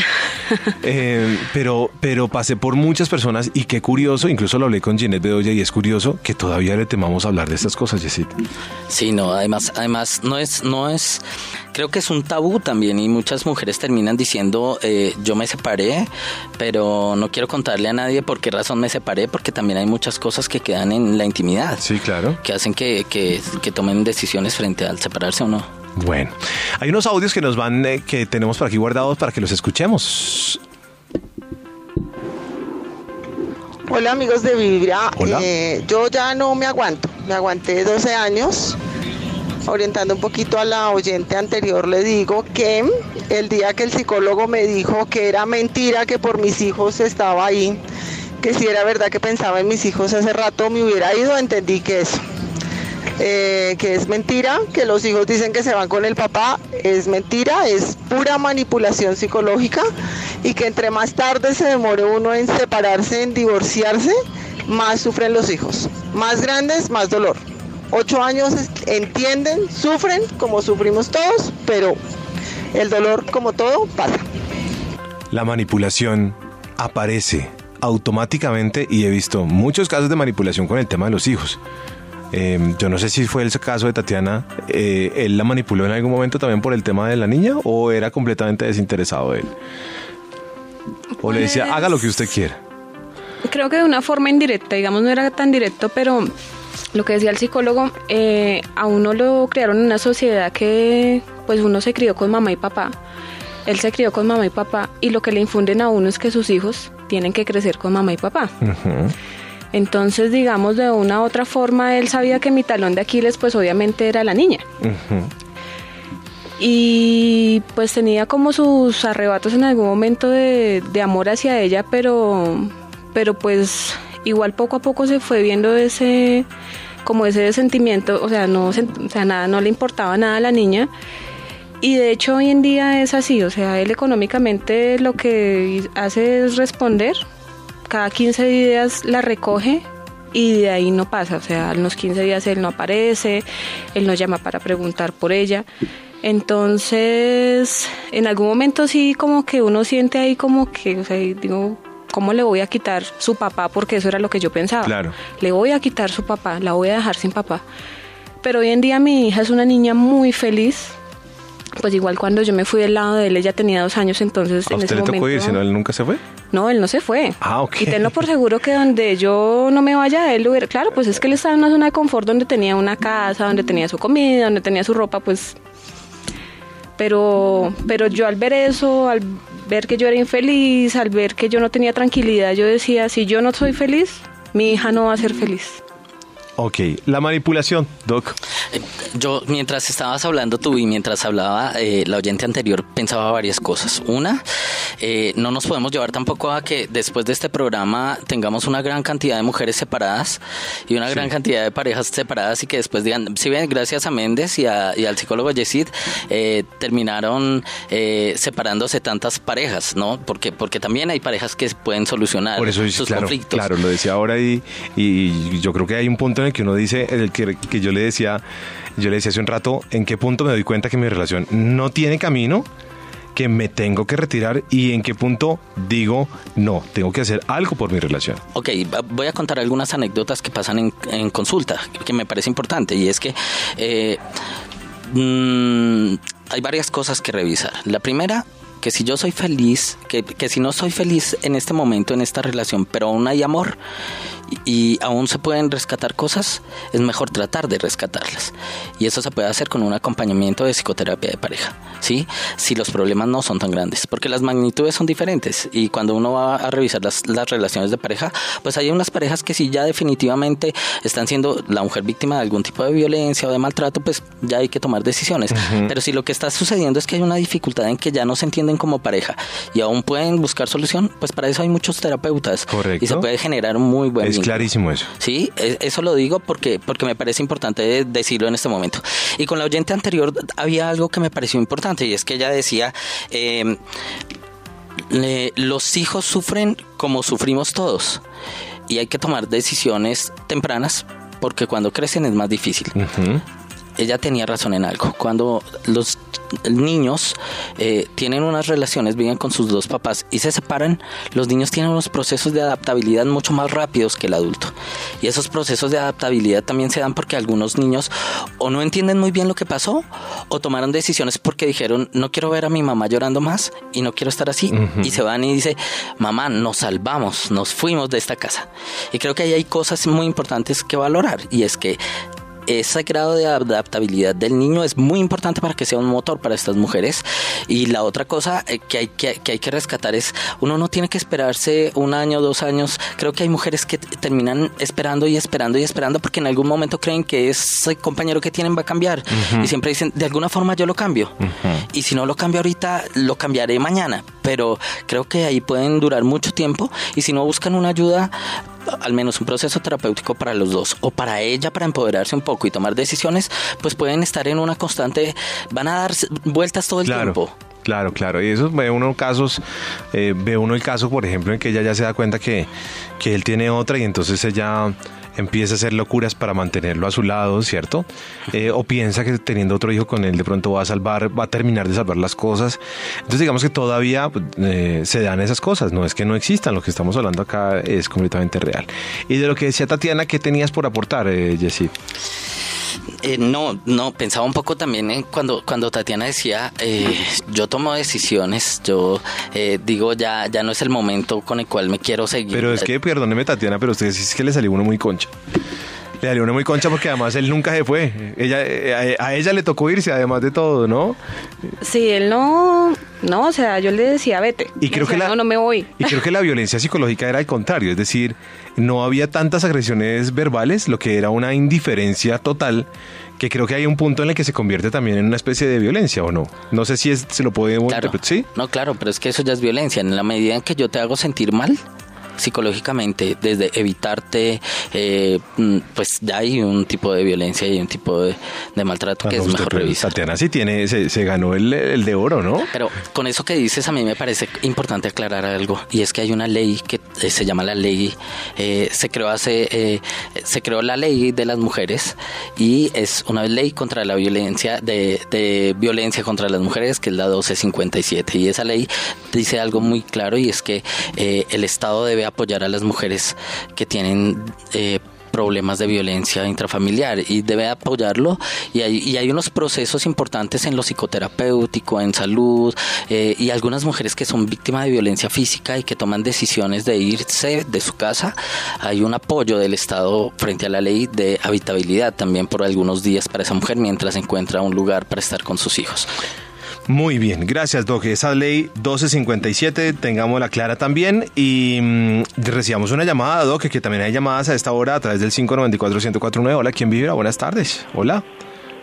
Speaker 2: Eh, pero, pero pasé por muchas personas y qué curioso, incluso lo hablé con Ginette Bedoya y es curioso que todavía le temamos hablar de estas cosas, Jessica.
Speaker 5: Sí, no, además, además no es, no es, creo que es un tabú también y muchas mujeres terminan diciendo eh, yo me separé, pero no quiero contarle a nadie por qué razón me separé, porque también hay muchas cosas que quedan en la intimidad.
Speaker 2: Sí, claro.
Speaker 5: Que hacen que, que, que tomen decisiones frente al separarse o no.
Speaker 2: Bueno, hay unos audios que nos van, eh, que tenemos por aquí guardados para que los escuchemos.
Speaker 9: Hola amigos de Vibra,
Speaker 2: Hola.
Speaker 9: Eh, yo ya no me aguanto, me aguanté 12 años. Orientando un poquito a la oyente anterior, le digo que el día que el psicólogo me dijo que era mentira que por mis hijos estaba ahí, que si era verdad que pensaba en mis hijos hace rato me hubiera ido, entendí que eso. Eh, que es mentira, que los hijos dicen que se van con el papá, es mentira, es pura manipulación psicológica y que entre más tarde se demore uno en separarse, en divorciarse, más sufren los hijos. Más grandes, más dolor. Ocho años entienden, sufren como sufrimos todos, pero el dolor, como todo, pasa.
Speaker 2: La manipulación aparece automáticamente y he visto muchos casos de manipulación con el tema de los hijos. Eh, yo no sé si fue el caso de Tatiana, eh, ¿él la manipuló en algún momento también por el tema de la niña o era completamente desinteresado de él? O le decía,
Speaker 4: Pues-
Speaker 2: haga lo que usted quiera.
Speaker 4: Creo que de una forma indirecta, digamos, no era tan directo, pero lo que decía el psicólogo, eh, a uno lo crearon en una sociedad que pues uno se crió con mamá y papá. Él se crió con mamá y papá y lo que le infunden a uno es que sus hijos tienen que crecer con mamá y papá. Entonces, digamos, de una u otra forma, él sabía que mi talón de Aquiles pues obviamente era la niña. Y pues tenía como sus arrebatos en algún momento de, de amor hacia ella, pero, pero pues igual poco a poco se fue viendo ese como ese sentimiento, o sea, no, o sea, nada, no le importaba nada a la niña. Y de hecho hoy en día es así, o sea, él económicamente lo que hace es responder, cada 15 días la recoge y de ahí no pasa, o sea, a los 15 días él no aparece, él no llama para preguntar por ella. Entonces, en algún momento sí como que uno siente ahí como que, o sea, digo, ¿cómo le voy a quitar su papá? Porque eso era lo que yo pensaba.
Speaker 2: Claro.
Speaker 4: Le voy a quitar su papá, la voy a dejar sin papá. Pero hoy en día mi hija es una niña muy feliz. Pues igual cuando yo me fui del lado de él, ella tenía dos años, entonces
Speaker 2: ¿A
Speaker 4: en
Speaker 2: usted
Speaker 4: ese
Speaker 2: le tocó
Speaker 4: momento...
Speaker 2: irse, no? ¿Él nunca se fue?
Speaker 4: No, él no se fue.
Speaker 2: Ah, ok.
Speaker 4: Y tenlo por seguro que donde yo no me vaya, él hubiera... Claro, pues es que él estaba en una zona de confort donde tenía una casa, donde tenía su comida, donde tenía su ropa, pues... Pero, pero yo al ver eso, al ver que yo era infeliz, al ver que yo no tenía tranquilidad, yo decía, si yo no soy feliz, mi hija no va a ser feliz.
Speaker 2: Ok, la manipulación, Doc.
Speaker 5: Yo, mientras estabas hablando tú y mientras hablaba eh, la oyente anterior, pensaba varias cosas. Una, eh, no nos podemos llevar tampoco a que después de este programa tengamos una gran cantidad de mujeres separadas y una gran cantidad de parejas separadas y que después digan, si bien gracias a Méndez y, a- y al psicólogo Yesid, eh, terminaron eh, separándose tantas parejas, ¿no? Porque, porque también hay parejas que pueden solucionar
Speaker 2: Por eso,
Speaker 5: sus
Speaker 2: claro,
Speaker 5: conflictos.
Speaker 2: claro, lo decía ahora y, y yo creo que hay un punto en el que uno dice, el que, que yo le decía, yo le decía hace un rato, en qué punto me doy cuenta que mi relación no tiene camino, que me tengo que retirar y en qué punto digo, no, tengo que hacer algo por mi relación.
Speaker 5: Ok, voy a contar algunas anécdotas que pasan en, en consulta, que me parece importante, y es que eh, mm, hay varias cosas que revisar. La primera, que si yo soy feliz, que, que si no soy feliz en este momento, en esta relación, pero aún hay amor y aún se pueden rescatar cosas, es mejor tratar de rescatarlas. Y eso se puede hacer con un acompañamiento de psicoterapia de pareja, ¿sí? Si los problemas no son tan grandes, porque las magnitudes son diferentes y cuando uno va a revisar las, las relaciones de pareja, pues hay unas parejas que si ya definitivamente están siendo la mujer víctima de algún tipo de violencia o de maltrato, pues ya hay que tomar decisiones. Pero si lo que está sucediendo es que hay una dificultad en que ya no se entienden como pareja y aún pueden buscar solución, pues para eso hay muchos terapeutas
Speaker 2: Correcto.
Speaker 5: y se puede generar un muy buen
Speaker 2: Es clarísimo eso.
Speaker 5: Sí, e- eso lo digo porque, porque me parece importante decirlo en este momento. Y con la oyente anterior había algo que me pareció importante y es que ella decía, eh, le- los hijos sufren como sufrimos todos y hay que tomar decisiones tempranas porque cuando crecen es más difícil ella tenía razón en algo. Cuando los niños eh, tienen unas relaciones, viven con sus dos papás y se separan, los niños tienen unos procesos de adaptabilidad mucho más rápidos que el adulto. Y esos procesos de adaptabilidad también se dan porque algunos niños o no entienden muy bien lo que pasó o tomaron decisiones porque dijeron, no quiero ver a mi mamá llorando más y no quiero estar así. Y se van y dice, mamá, nos salvamos, nos fuimos de esta casa. Y creo que ahí hay cosas muy importantes que valorar y es que ese grado de adaptabilidad del niño es muy importante para que sea un motor para estas mujeres. Y la otra cosa eh, que hay que, que hay que rescatar es, uno no tiene que esperarse un año, dos años. Creo que hay mujeres que terminan esperando y esperando y esperando porque en algún momento creen que ese compañero que tienen va a cambiar. Y siempre dicen, de alguna forma yo lo cambio. Y si no lo cambio ahorita, lo cambiaré mañana. Pero creo que ahí pueden durar mucho tiempo. Y si no buscan una ayuda, al menos un proceso terapéutico para los dos o para ella para empoderarse un poco y tomar decisiones, pues pueden estar en una constante, van a dar vueltas todo el
Speaker 2: Claro.
Speaker 5: tiempo.
Speaker 2: Claro, claro. Y eso ve uno casos, eh, ve uno el caso, por ejemplo, en que ella ya se da cuenta que, que él tiene otra y entonces ella empieza a hacer locuras para mantenerlo a su lado, ¿cierto? Eh, o piensa que teniendo otro hijo con él de pronto va a salvar, va a terminar de salvar las cosas. Entonces digamos que todavía pues, eh, se dan esas cosas, no es que no existan, lo que estamos hablando acá es completamente real. Y de lo que decía Tatiana, ¿qué tenías por aportar, eh, Jessy?
Speaker 5: Eh, no, no, pensaba un poco también en cuando, cuando Tatiana decía, eh, yo tomo decisiones, yo eh, digo, ya, ya no es el momento con el cual me quiero seguir.
Speaker 2: Pero es que, perdóneme Tatiana, pero usted sí es que le salió uno muy concha. Le salió uno muy concha porque además él nunca se fue. Ella, eh, a, ella le tocó irse además de todo, ¿no?
Speaker 4: Sí, él no, no, o sea, yo le decía, vete.
Speaker 2: Y creo que la-
Speaker 4: no, no me voy.
Speaker 2: Y creo que la violencia psicológica era al contrario, es decir, no había tantas agresiones verbales, lo que era una indiferencia total, que creo que hay un punto en el que se convierte también en una especie de violencia, ¿o no? No sé si es, se lo podemos
Speaker 5: Claro.
Speaker 2: ¿sí?
Speaker 5: No, claro, pero es que eso ya es violencia. En la medida en que yo te hago sentir mal psicológicamente, desde evitarte, eh, mm, pues ya hay un tipo de violencia y un tipo de, de maltrato que
Speaker 2: Ah, no,
Speaker 5: es mejor revisar.
Speaker 2: Tatiana sí tiene, se, se ganó el, el de oro, ¿no?
Speaker 5: Pero con eso que dices a mí me parece importante aclarar algo y es que hay una ley que eh, se llama la ley eh, se creó hace eh, se creó la ley de las mujeres y es una ley contra la violencia de, de violencia contra las mujeres que es la 1257 y esa ley dice algo muy claro y es que eh, el Estado debe apoyar a las mujeres que tienen eh, problemas de violencia intrafamiliar y debe apoyarlo y hay, y hay unos procesos importantes en lo psicoterapéutico, en salud eh, y algunas mujeres que son víctimas de violencia física y que toman decisiones de irse de su casa, hay un apoyo del Estado frente a la ley de habitabilidad también por algunos días para esa mujer mientras encuentra un lugar para estar con sus hijos.
Speaker 2: Muy bien, gracias Doc. Esa ley 1257, tengámosla clara también. Y mm, recibamos una llamada, Doc, que también hay llamadas a esta hora a través del 594-1049. Hola, ¿quién vibra? Buenas tardes. Hola.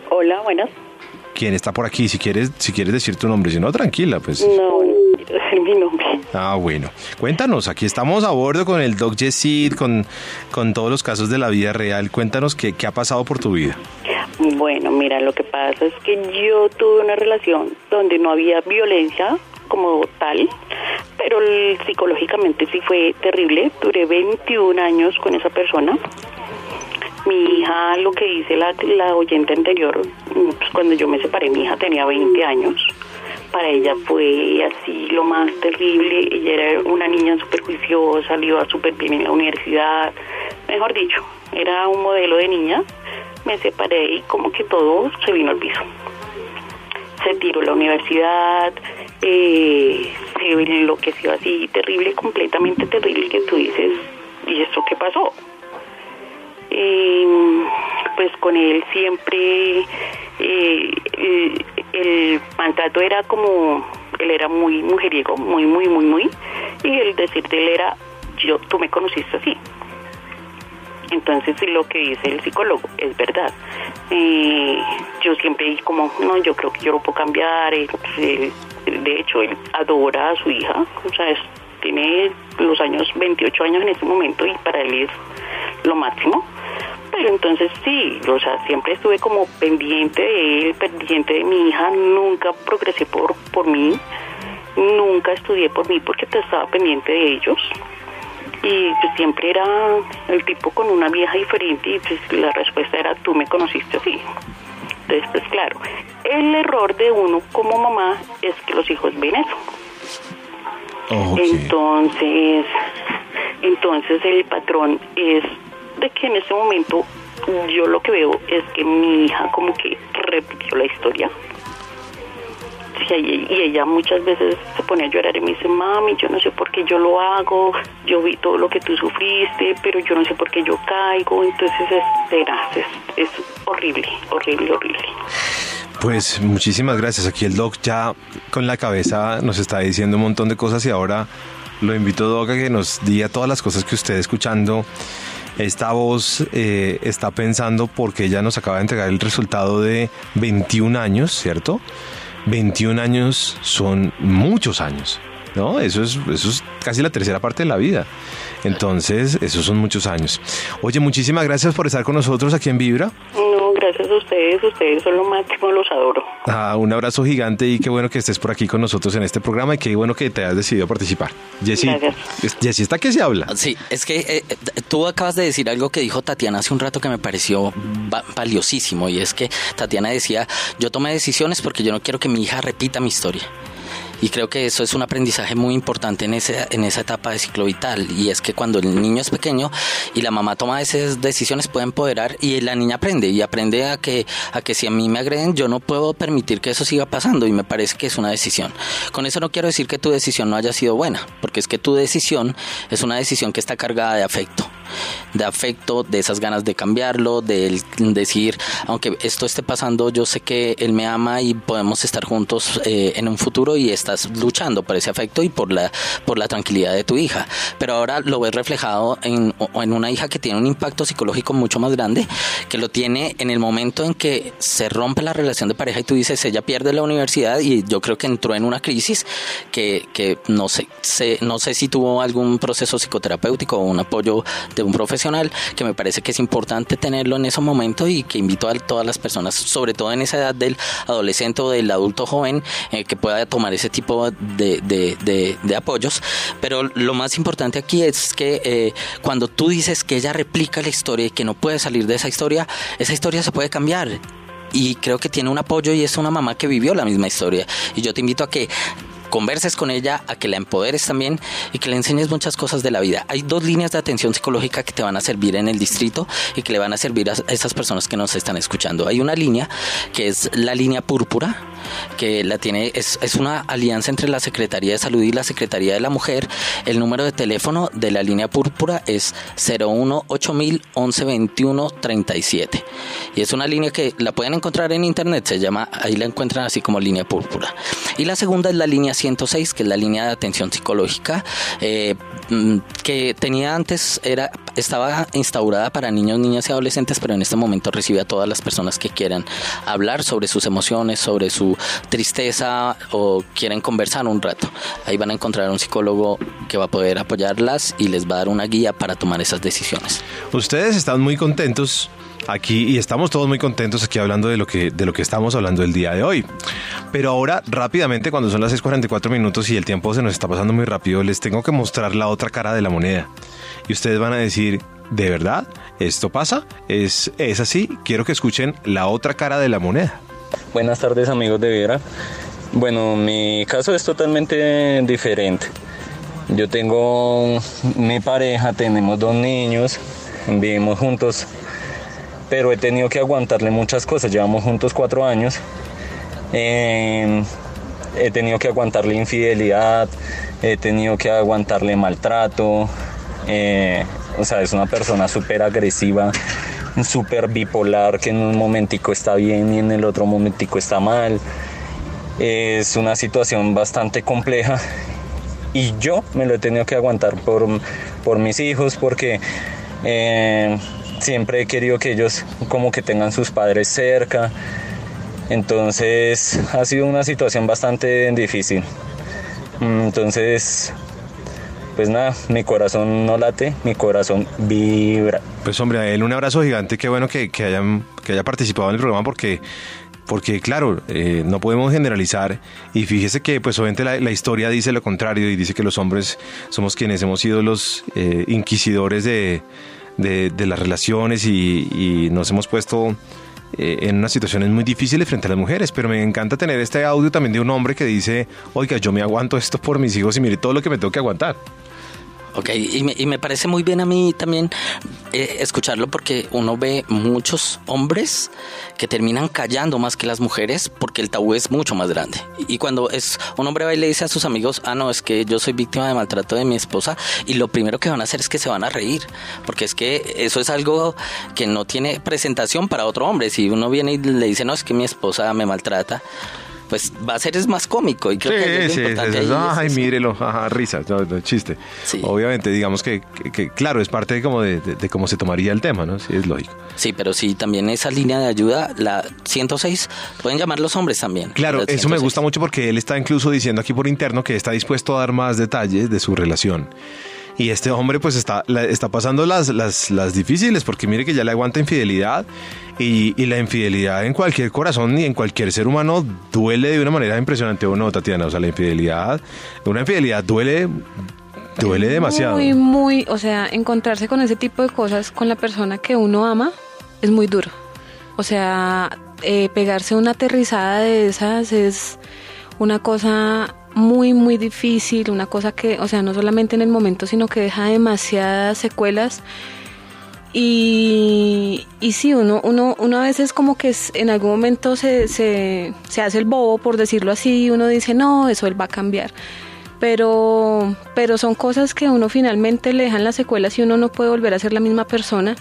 Speaker 10: Hola, buenas.
Speaker 2: ¿Quién está por aquí? Si quieres, si quieres decir tu nombre, si no, tranquila, pues.
Speaker 10: No, es mi nombre.
Speaker 2: Ah, bueno. Cuéntanos, aquí estamos a bordo con el Doc Yesid, con, con todos los casos de la vida real. Cuéntanos qué, qué ha pasado por tu vida.
Speaker 10: Bueno, mira, lo que pasa es que yo tuve una relación donde no había violencia como tal, pero psicológicamente sí fue terrible. Duré 21 años con esa persona. Mi hija, lo que dice la, la oyente anterior, mm, pues cuando yo me separé, mi hija tenía 20 años. Para ella fue así lo más terrible. Ella era una niña súper juiciosa, le iba súper bien en la universidad. Mejor dicho, era un modelo de niña. Me separé y como que todo se vino al piso. se tiró la universidad, eh, se enloqueció así, terrible, completamente terrible, que tú dices, ¿y esto qué pasó? Eh, pues con él siempre eh, el, maltrato era como, él era muy mujeriego, muy, muy, muy, muy, y el decir de él era, yo, tú me conociste así. Entonces lo que dice el psicólogo es verdad. Eh, yo siempre dije como, no, yo creo que yo lo puedo cambiar. eh, de hecho, él adora a su hija, o sea, es- tiene los años, 28 años en este momento y para él es lo máximo. Pero entonces sí, o sea, siempre estuve como pendiente de él, pendiente de mi hija, nunca progresé por, por mí, nunca estudié por mí porque estaba pendiente de ellos. Y pues siempre era el tipo con una vieja diferente y pues la respuesta era tú me conociste así. Entonces pues claro, el error de uno como mamá es que los hijos ven eso.
Speaker 2: Ok.
Speaker 10: Entonces, entonces el patrón es de que en ese momento yo lo que veo es que mi hija como que repitió la historia. Y ella muchas veces se pone a llorar y me dice, mami, yo no sé por qué yo lo hago, yo vi todo lo que tú sufriste, pero yo no sé por qué yo caigo, entonces es, es, es horrible, horrible, horrible.
Speaker 2: Pues muchísimas gracias. Aquí el Doc ya con la cabeza nos está diciendo un montón de cosas y ahora lo invito, Doc, a que nos diga todas las cosas que usted escuchando. Esta voz eh, está pensando porque ella nos acaba de entregar el resultado de 21 años, ¿cierto? 21 años son muchos años, ¿no? Eso es, eso es casi la tercera parte de la vida. Entonces, esos son muchos años. Oye, muchísimas gracias por estar con nosotros aquí en Vibra.
Speaker 10: Gracias a ustedes, ustedes son lo máximo, los adoro.
Speaker 2: Ah, un abrazo gigante y qué bueno que estés por aquí con nosotros en este programa y qué bueno que te hayas decidido participar. Jessy, es- Jessy está que se habla.
Speaker 5: Sí, es que eh, eh, tú acabas de decir algo que dijo Tatiana hace un rato que me pareció va- valiosísimo y es que Tatiana decía, yo tomé decisiones porque yo no quiero que mi hija repita mi historia. Y creo que eso es un aprendizaje muy importante en, ese, en esa etapa de ciclo vital. Y es que cuando el niño es pequeño y la mamá toma esas decisiones puede empoderar y la niña aprende. Y aprende a que, a que si a mí me agreden, yo no puedo permitir que eso siga pasando. Y me parece que es una decisión. Con eso no quiero decir que tu decisión no haya sido buena, porque es que tu decisión es una decisión que está cargada de afecto de afecto, de esas ganas de cambiarlo, de decir, aunque esto esté pasando, yo sé que él me ama y podemos estar juntos eh, en un futuro y estás luchando por ese afecto y por la, por la tranquilidad de tu hija. Pero ahora lo ves reflejado en, en una hija que tiene un impacto psicológico mucho más grande, que lo tiene en el momento en que se rompe la relación de pareja y tú dices, ella pierde la universidad y yo creo que entró en una crisis que, que no sé, sé- no sé si tuvo algún proceso psicoterapéutico o un apoyo de un profesional, que me parece que es importante tenerlo en ese momento y que invito a todas las personas, sobre todo en esa edad del adolescente o del adulto joven, eh, que pueda tomar ese tipo de, de- apoyos. Pero lo más importante aquí es que eh, cuando tú dices que ella replica la historia y que no puede salir de esa historia, esa historia se puede cambiar y creo que tiene un apoyo y es una mamá que vivió la misma historia. Y yo te invito a que converses con ella, a que la empoderes también y que le enseñes muchas cosas de la vida. Hay dos líneas de atención psicológica que te van a servir en el distrito y que le van a servir a esas personas que nos están escuchando. Hay una línea que es la línea púrpura, que la tiene, es, es una alianza entre la Secretaría de Salud y la Secretaría de la Mujer. El número de teléfono de la línea púrpura es 01 8000 11 21 37. Y es una línea que la pueden encontrar en internet, se llama, ahí la encuentran así como línea púrpura. Y la segunda es la línea 106, que es la línea de atención psicológica, eh, que tenía antes, era, estaba instaurada para niños, niñas y adolescentes, pero en este momento recibe a todas las personas que quieran hablar sobre sus emociones, sobre su tristeza o quieren conversar un rato. Ahí van a encontrar un psicólogo que va a poder apoyarlas y les va a dar una guía para tomar esas decisiones.
Speaker 2: Ustedes están muy contentos aquí y estamos todos muy contentos aquí hablando de lo que de lo que estamos hablando el día de hoy. Pero ahora rápidamente cuando son las 6:44 minutos y el tiempo se nos está pasando muy rápido, les tengo que mostrar la otra cara de la moneda. Y ustedes van a decir, ¿de verdad? ¿Esto pasa? ¿Es es así? Quiero que escuchen la otra cara de la moneda.
Speaker 11: Buenas tardes amigos de Viera. Bueno, mi caso es totalmente diferente. Yo tengo mi pareja, tenemos dos niños, vivimos juntos, pero he tenido que aguantarle muchas cosas. Llevamos juntos cuatro años Eh, he tenido que aguantarle infidelidad, he tenido que aguantarle maltrato. Eh, o sea, es una persona súper agresiva, súper bipolar, que en un momentico está bien y en el otro momentico está mal. Es una situación bastante compleja y yo me lo he tenido que aguantar por, por mis hijos porque eh, siempre he querido que ellos como que tengan sus padres cerca. Entonces ha sido una situación bastante difícil. Mm, entonces, pues nada, mi corazón no late, mi corazón vibra.
Speaker 2: Pues hombre, a él un abrazo gigante, qué bueno que, que, hayan, que haya participado en el programa porque porque claro, eh, no podemos generalizar y fíjese que pues obviamente la, historia dice lo contrario y dice que los hombres somos quienes hemos sido los eh, inquisidores de, las relaciones y, nos hemos puesto eh, en unas situaciones muy difíciles frente a las mujeres, pero me encanta tener este audio también de un hombre que dice, oiga, yo me aguanto esto por mis hijos y mire todo lo que me tengo que aguantar.
Speaker 5: Ok, y me, y me parece muy bien a mí también eh, escucharlo porque uno ve muchos hombres que terminan callando más que las mujeres porque el tabú es mucho más grande. Y cuando es un hombre va y le dice a sus amigos, ah, no, es que yo soy víctima de maltrato de mi esposa, y lo primero que van a hacer es que se van a reír, porque es que eso es algo que no tiene presentación para otro hombre. Si uno viene y le dice, no, es que mi esposa me maltrata, pues va a ser es más cómico y creo que es importante
Speaker 2: ay mírelo. Ajá, no, chiste. Obviamente digamos que, claro es parte de como de, cómo se tomaría el tema no sí es lógico.
Speaker 5: Sí pero sí también esa línea de ayuda la 106 pueden llamar los hombres también
Speaker 2: claro eso me gusta mucho porque él está incluso diciendo aquí por interno que está dispuesto a dar más detalles de su relación y este hombre pues está, está pasando las, las, las difíciles porque mire que ya le aguanta infidelidad y, y, la infidelidad en cualquier corazón y en cualquier ser humano duele de una manera impresionante o no, Tatiana. O sea, la infidelidad, una infidelidad duele duele demasiado.
Speaker 4: Muy, muy, o sea, encontrarse con ese tipo de cosas con la persona que uno ama es muy duro. O sea, eh, pegarse una aterrizada de esas es una cosa muy, muy difícil, una cosa que, o sea, no solamente en el momento, sino que deja demasiadas secuelas. Y, y sí, uno, uno, uno a veces como que en algún momento se, se, se hace el bobo, por decirlo así, y uno dice, no, eso él va a cambiar. Pero, pero son cosas que uno finalmente le dejan las secuelas y uno no puede volver a ser la misma persona.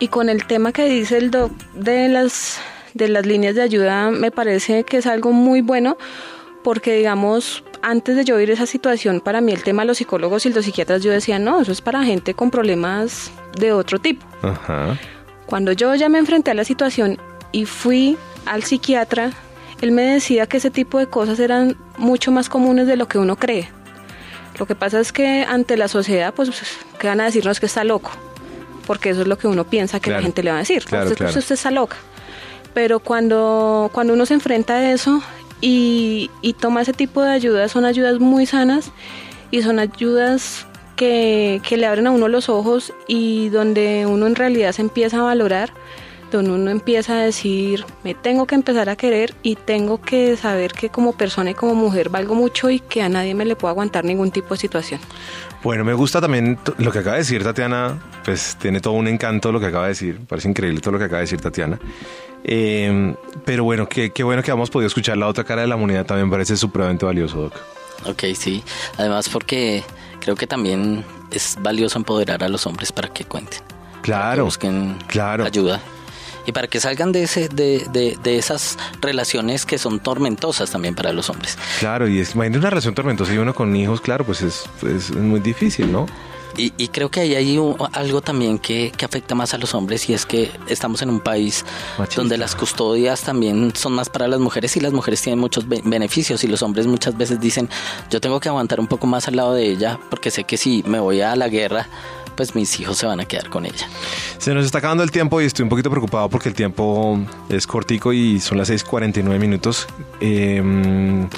Speaker 4: Y con el tema que dice el doc de las, de las líneas de ayuda, me parece que es algo muy bueno porque digamos, antes de yo ir esa situación, para mí el tema de los psicólogos y los psiquiatras, yo decía, no, eso es para gente con problemas de otro tipo. Cuando yo ya me enfrenté a la situación y fui al psiquiatra, él me decía que ese tipo de cosas eran mucho más comunes de lo que uno cree. Lo que pasa es que ante la sociedad, pues, ¿qué van a decirnos que está loco? Porque eso es lo que uno piensa que la gente le va a decir. usted, usted está loca. Pero cuando, cuando uno se enfrenta a eso y, toma ese tipo de ayudas, son ayudas muy sanas y son ayudas que, le abren a uno los ojos y donde uno en realidad se empieza a valorar, donde uno empieza a decir, me tengo que empezar a querer y tengo que saber que como persona y como mujer valgo mucho y que a nadie me le puedo aguantar ningún tipo de situación.
Speaker 2: Bueno, me gusta también lo que acaba de decir Tatiana, pues tiene todo un encanto lo que acaba de decir, parece increíble todo lo que acaba de decir Tatiana. Eh, pero bueno, qué, qué bueno que hemos podido escuchar la otra cara de la moneda, también parece supremamente valioso, Doc.
Speaker 5: Ok, sí. Además porque creo que también es valioso empoderar a los hombres para que cuenten.
Speaker 2: Claro. que
Speaker 5: busquen
Speaker 2: claro.
Speaker 5: ayuda. Y para que salgan de, ese, de, de, de, esas relaciones que son tormentosas también para los hombres.
Speaker 2: Claro, y es, imagínate una relación tormentosa y uno con hijos, claro, pues es, es muy difícil, ¿no?
Speaker 5: Y, creo que ahí hay algo también que, afecta más a los hombres y es que estamos en un país donde las custodias también son más para las mujeres y las mujeres tienen muchos beneficios y los hombres muchas veces dicen yo tengo que aguantar un poco más al lado de ella porque sé que si me voy a la guerra pues mis hijos se van a quedar con ella.
Speaker 2: Se nos está acabando el tiempo y estoy un poquito preocupado porque el tiempo es cortico y son las 6:49 minutos. Eh,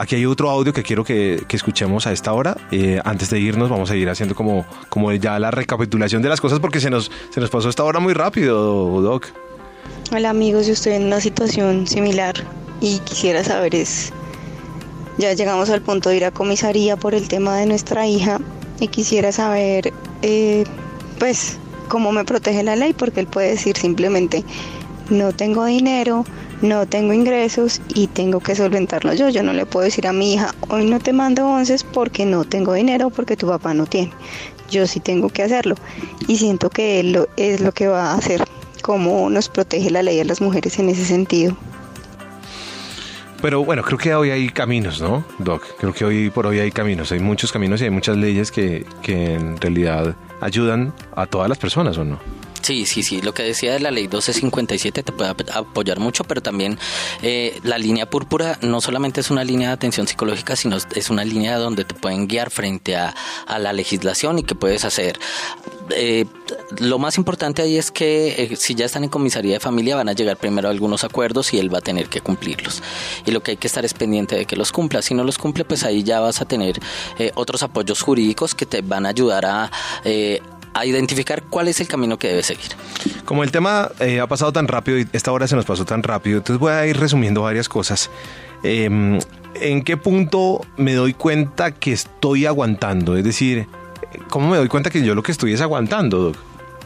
Speaker 2: Aquí hay otro audio que quiero que, escuchemos a esta hora. Eh, antes de irnos vamos a ir haciendo como, como ya la recapitulación de las cosas porque se nos, se nos pasó esta hora muy rápido, Doc.
Speaker 6: Hola amigos, yo estoy en una situación similar y quisiera saber es, ya llegamos al punto de ir a comisaría por el tema de nuestra hija y quisiera saber eh, pues cómo me protege la ley porque él puede decir simplemente no tengo dinero, no tengo ingresos y tengo que solventarlo yo. Yo no le puedo decir a mi hija, hoy no te mando onces porque no tengo dinero, porque tu papá no tiene. Yo sí tengo que hacerlo y siento que él lo, es lo que va a hacer, cómo nos protege la ley a las mujeres en ese sentido.
Speaker 2: Pero bueno, creo que hoy hay caminos, ¿no, Doc? Creo que hoy por hoy hay caminos. Hay muchos caminos y hay muchas leyes que, que en realidad ayudan a todas las personas, ¿o no?
Speaker 5: Sí, sí, sí. Lo que decía de la ley 1257 te puede apoyar mucho, pero también eh, la línea púrpura no solamente es una línea de atención psicológica, sino es una línea donde te pueden guiar frente a, la legislación y que puedes hacer. Eh, lo más importante ahí es que eh, si ya están en comisaría de familia van a llegar primero a algunos acuerdos y él va a tener que cumplirlos. Y lo que hay que estar es pendiente de que los cumpla. Si no los cumple, pues ahí ya vas a tener otros apoyos jurídicos que te van a ayudar a a identificar cuál es el camino que debe seguir.
Speaker 2: Como el tema eh, ha pasado tan rápido y esta hora se nos pasó tan rápido, entonces voy a ir resumiendo varias cosas. Em, ¿En qué punto me doy cuenta que estoy aguantando? Es decir, ¿cómo me doy cuenta que yo lo que estoy es aguantando?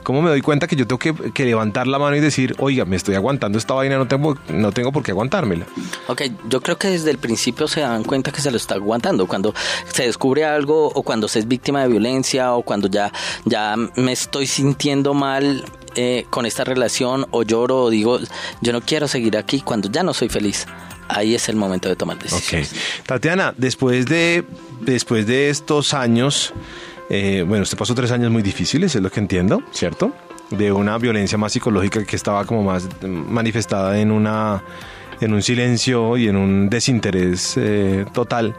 Speaker 2: ¿Cómo me doy cuenta que yo tengo que, levantar la mano y decir, oiga, me estoy aguantando esta vaina, no tengo, no tengo por qué aguantármela?
Speaker 5: Ok, yo creo que desde el principio se dan cuenta que se lo está aguantando. Cuando se descubre algo o cuando se es víctima de violencia o cuando ya, ya me estoy sintiendo mal eh, con esta relación o lloro o digo, yo no quiero seguir aquí cuando ya no soy feliz. Ahí es el momento de tomar decisiones.
Speaker 2: Ok. Tatiana, después de, después de estos años eh, bueno, usted pasó tres años muy difíciles, es lo que entiendo, ¿cierto? De una violencia más psicológica que estaba como más manifestada en una en un silencio y en un desinterés eh, total.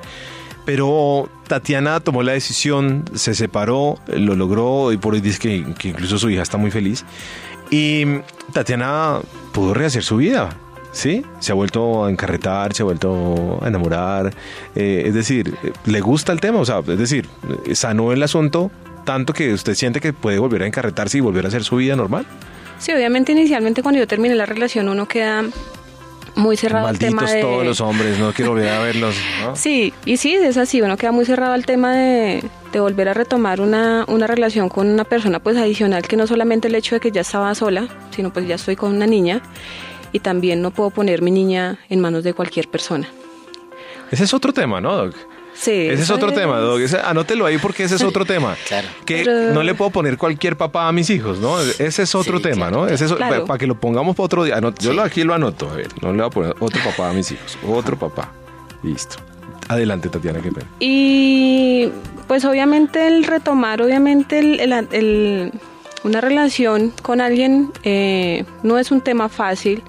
Speaker 2: Pero Tatiana tomó la decisión, se separó, lo logró y por hoy dice que, que incluso su hija está muy feliz. Y Tatiana pudo rehacer su vida. ¿Sí? Se ha vuelto a encarretar, se ha vuelto a enamorar. Eh, es decir, le gusta el tema, o sea, es decir, sanó el asunto tanto que usted siente que puede volver a encarretarse y volver a hacer su vida normal.
Speaker 4: Sí, obviamente inicialmente cuando yo terminé la relación uno queda muy cerrado
Speaker 2: al tema de... todos los hombres, no quiero volver a verlos.
Speaker 4: Sí, y sí, es así, uno queda muy cerrado al tema de, de volver a retomar una, una, relación con una persona pues adicional que no solamente el hecho de que ya estaba sola, sino pues ya estoy con una niña y también no puedo poner mi niña en manos de cualquier persona.
Speaker 2: Ese es otro tema, ¿no, Doc?
Speaker 4: Sí.
Speaker 2: Ese es otro tema, Doc. anótelo ahí porque ese es otro tema. claro. Que no le puedo poner cualquier papá a mis hijos, ¿no? Ese es otro tema, ¿no? Ese es, Para que lo pongamos para otro día. yo aquí lo anoto, a ver. No le voy a poner otro papá a mis hijos. Otro papá. Listo. Adelante, Tatiana, qué pena.
Speaker 4: Y pues obviamente el retomar, obviamente el una relación con alguien eh, no es un tema fácil.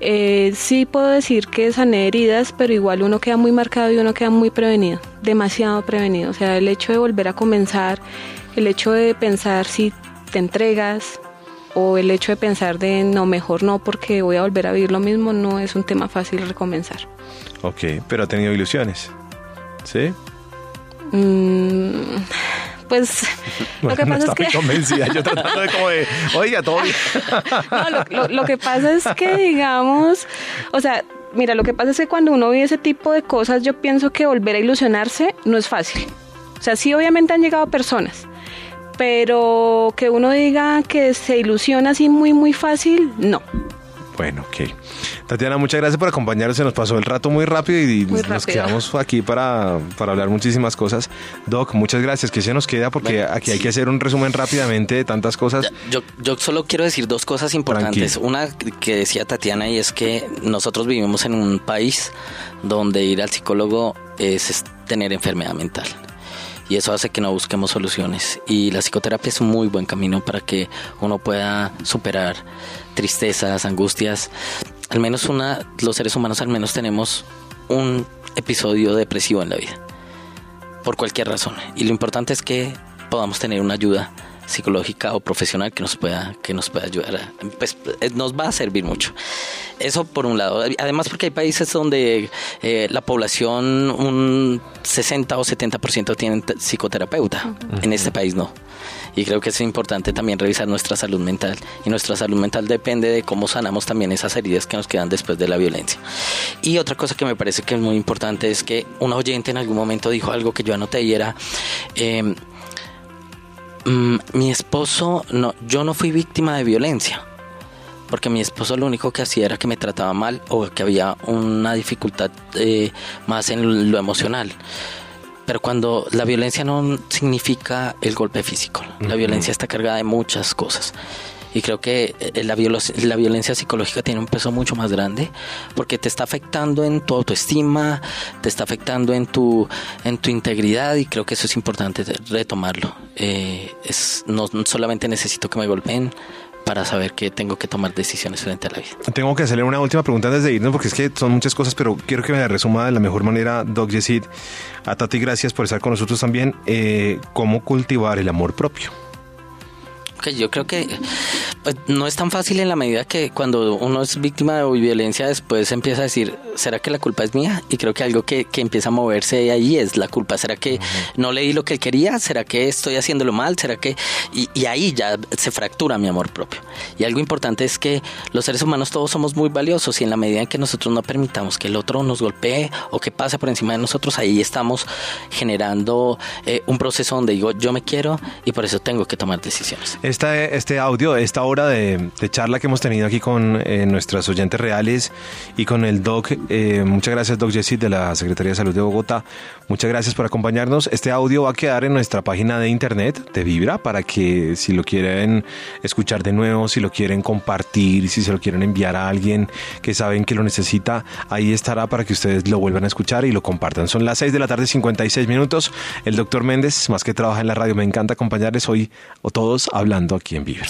Speaker 4: Eh, sí puedo decir que sané heridas, pero igual uno queda muy marcado y uno queda muy prevenido, demasiado prevenido. O sea, el hecho de volver a comenzar, el hecho de pensar si te entregas o el hecho de pensar de no, mejor no porque voy a volver a vivir lo mismo, no es un tema fácil recomenzar.
Speaker 2: Ok, pero ha tenido ilusiones, ¿sí?
Speaker 4: Mm, pues lo que pasa es que...
Speaker 2: convencida, yo tratando de como de, oiga, todo bien.
Speaker 4: no, lo, que pasa es que, digamos, o sea, mira, lo que pasa es que cuando uno vive ese tipo de cosas, yo pienso que volver a ilusionarse no es fácil. O sea, sí, obviamente han llegado personas, pero que uno diga que se ilusiona así muy, muy fácil, no.
Speaker 2: Bueno, ok. Tatiana, muchas gracias por acompañarnos. Se nos pasó el rato muy rápido y nos quedamos aquí para, hablar muchísimas cosas. Doc, muchas gracias. Que se nos queda? Porque aquí hay que hacer un resumen rápidamente de tantas cosas.
Speaker 5: Yo, yo solo quiero decir dos cosas importantes. Una que decía Tatiana y es que nosotros vivimos en un país donde ir al psicólogo es tener enfermedad mental y eso hace que no busquemos soluciones. Y la psicoterapia es un muy buen camino para que uno pueda superar tristezas, angustias. Al menos una, los seres humanos al menos tenemos un episodio depresivo en la vida, por cualquier razón. Y lo importante es que podamos tener una ayuda psicológica o profesional que nos pueda que nos pueda ayudar pues eh, nos va a servir mucho. Eso por un lado. Además porque hay países donde eh, la población un 60 o 70% tienen psicoterapeuta. En este país no. Y creo que es importante también revisar nuestra salud mental. Y nuestra salud mental depende de cómo sanamos también esas heridas que nos quedan después de la violencia. Y otra cosa que me parece que es muy importante es que un oyente en algún momento dijo algo que yo anoté y era eh, Mm, mi esposo, no, yo no fui víctima de violencia, porque mi esposo lo único que hacía era que me trataba mal o que había una dificultad eh, más en lo emocional. Pero cuando la violencia no significa el golpe físico, la violencia está cargada de muchas cosas. Y creo que eh, la, la violencia psicológica tiene un peso mucho más grande porque te está afectando en tu autoestima, te está afectando en tu, en tu integridad y creo que eso es importante retomarlo. Eh, es, no solamente necesito que me golpeen, para saber que tengo que tomar decisiones frente a la vida.
Speaker 2: Tengo que hacerle una última pregunta antes de irnos, porque es que son muchas cosas, pero quiero que me resuma de la mejor manera, Doc Yesid. A Tati, gracias por estar con nosotros también. Eh, ¿Cómo cultivar el amor propio?
Speaker 5: Yo creo que pues, no es tan fácil en la medida que cuando uno es víctima de violencia después empieza a decir, ¿será que la culpa es mía? Y creo que algo que, que empieza a moverse ahí es la culpa. ¿Será que no leí lo que él quería? ¿Será que estoy haciéndolo mal? ¿Será que...? Y, y ahí ya se fractura mi amor propio. Y algo importante es que los seres humanos todos somos muy valiosos y en la medida en que nosotros no permitamos que el otro nos golpee o que pase por encima de nosotros, ahí estamos generando eh, un proceso donde digo, yo me quiero y por eso tengo que tomar decisiones
Speaker 2: este audio, esta hora de, charla que hemos tenido aquí con eh, nuestras oyentes reales y con el Doc. Eh, muchas gracias, Doc Jesse de la Secretaría de Salud de Bogotá. Muchas gracias por acompañarnos. Este audio va a quedar en nuestra página de internet de Vibra para que si lo quieren escuchar de nuevo, si lo quieren compartir, si se lo quieren enviar a alguien que saben que lo necesita, ahí estará para que ustedes lo vuelvan a escuchar y lo compartan. Son las 6 de la tarde, 56 minutos. El doctor Méndez, más que trabaja en la radio, me encanta acompañarles hoy o todos hablando aquí en Vibra.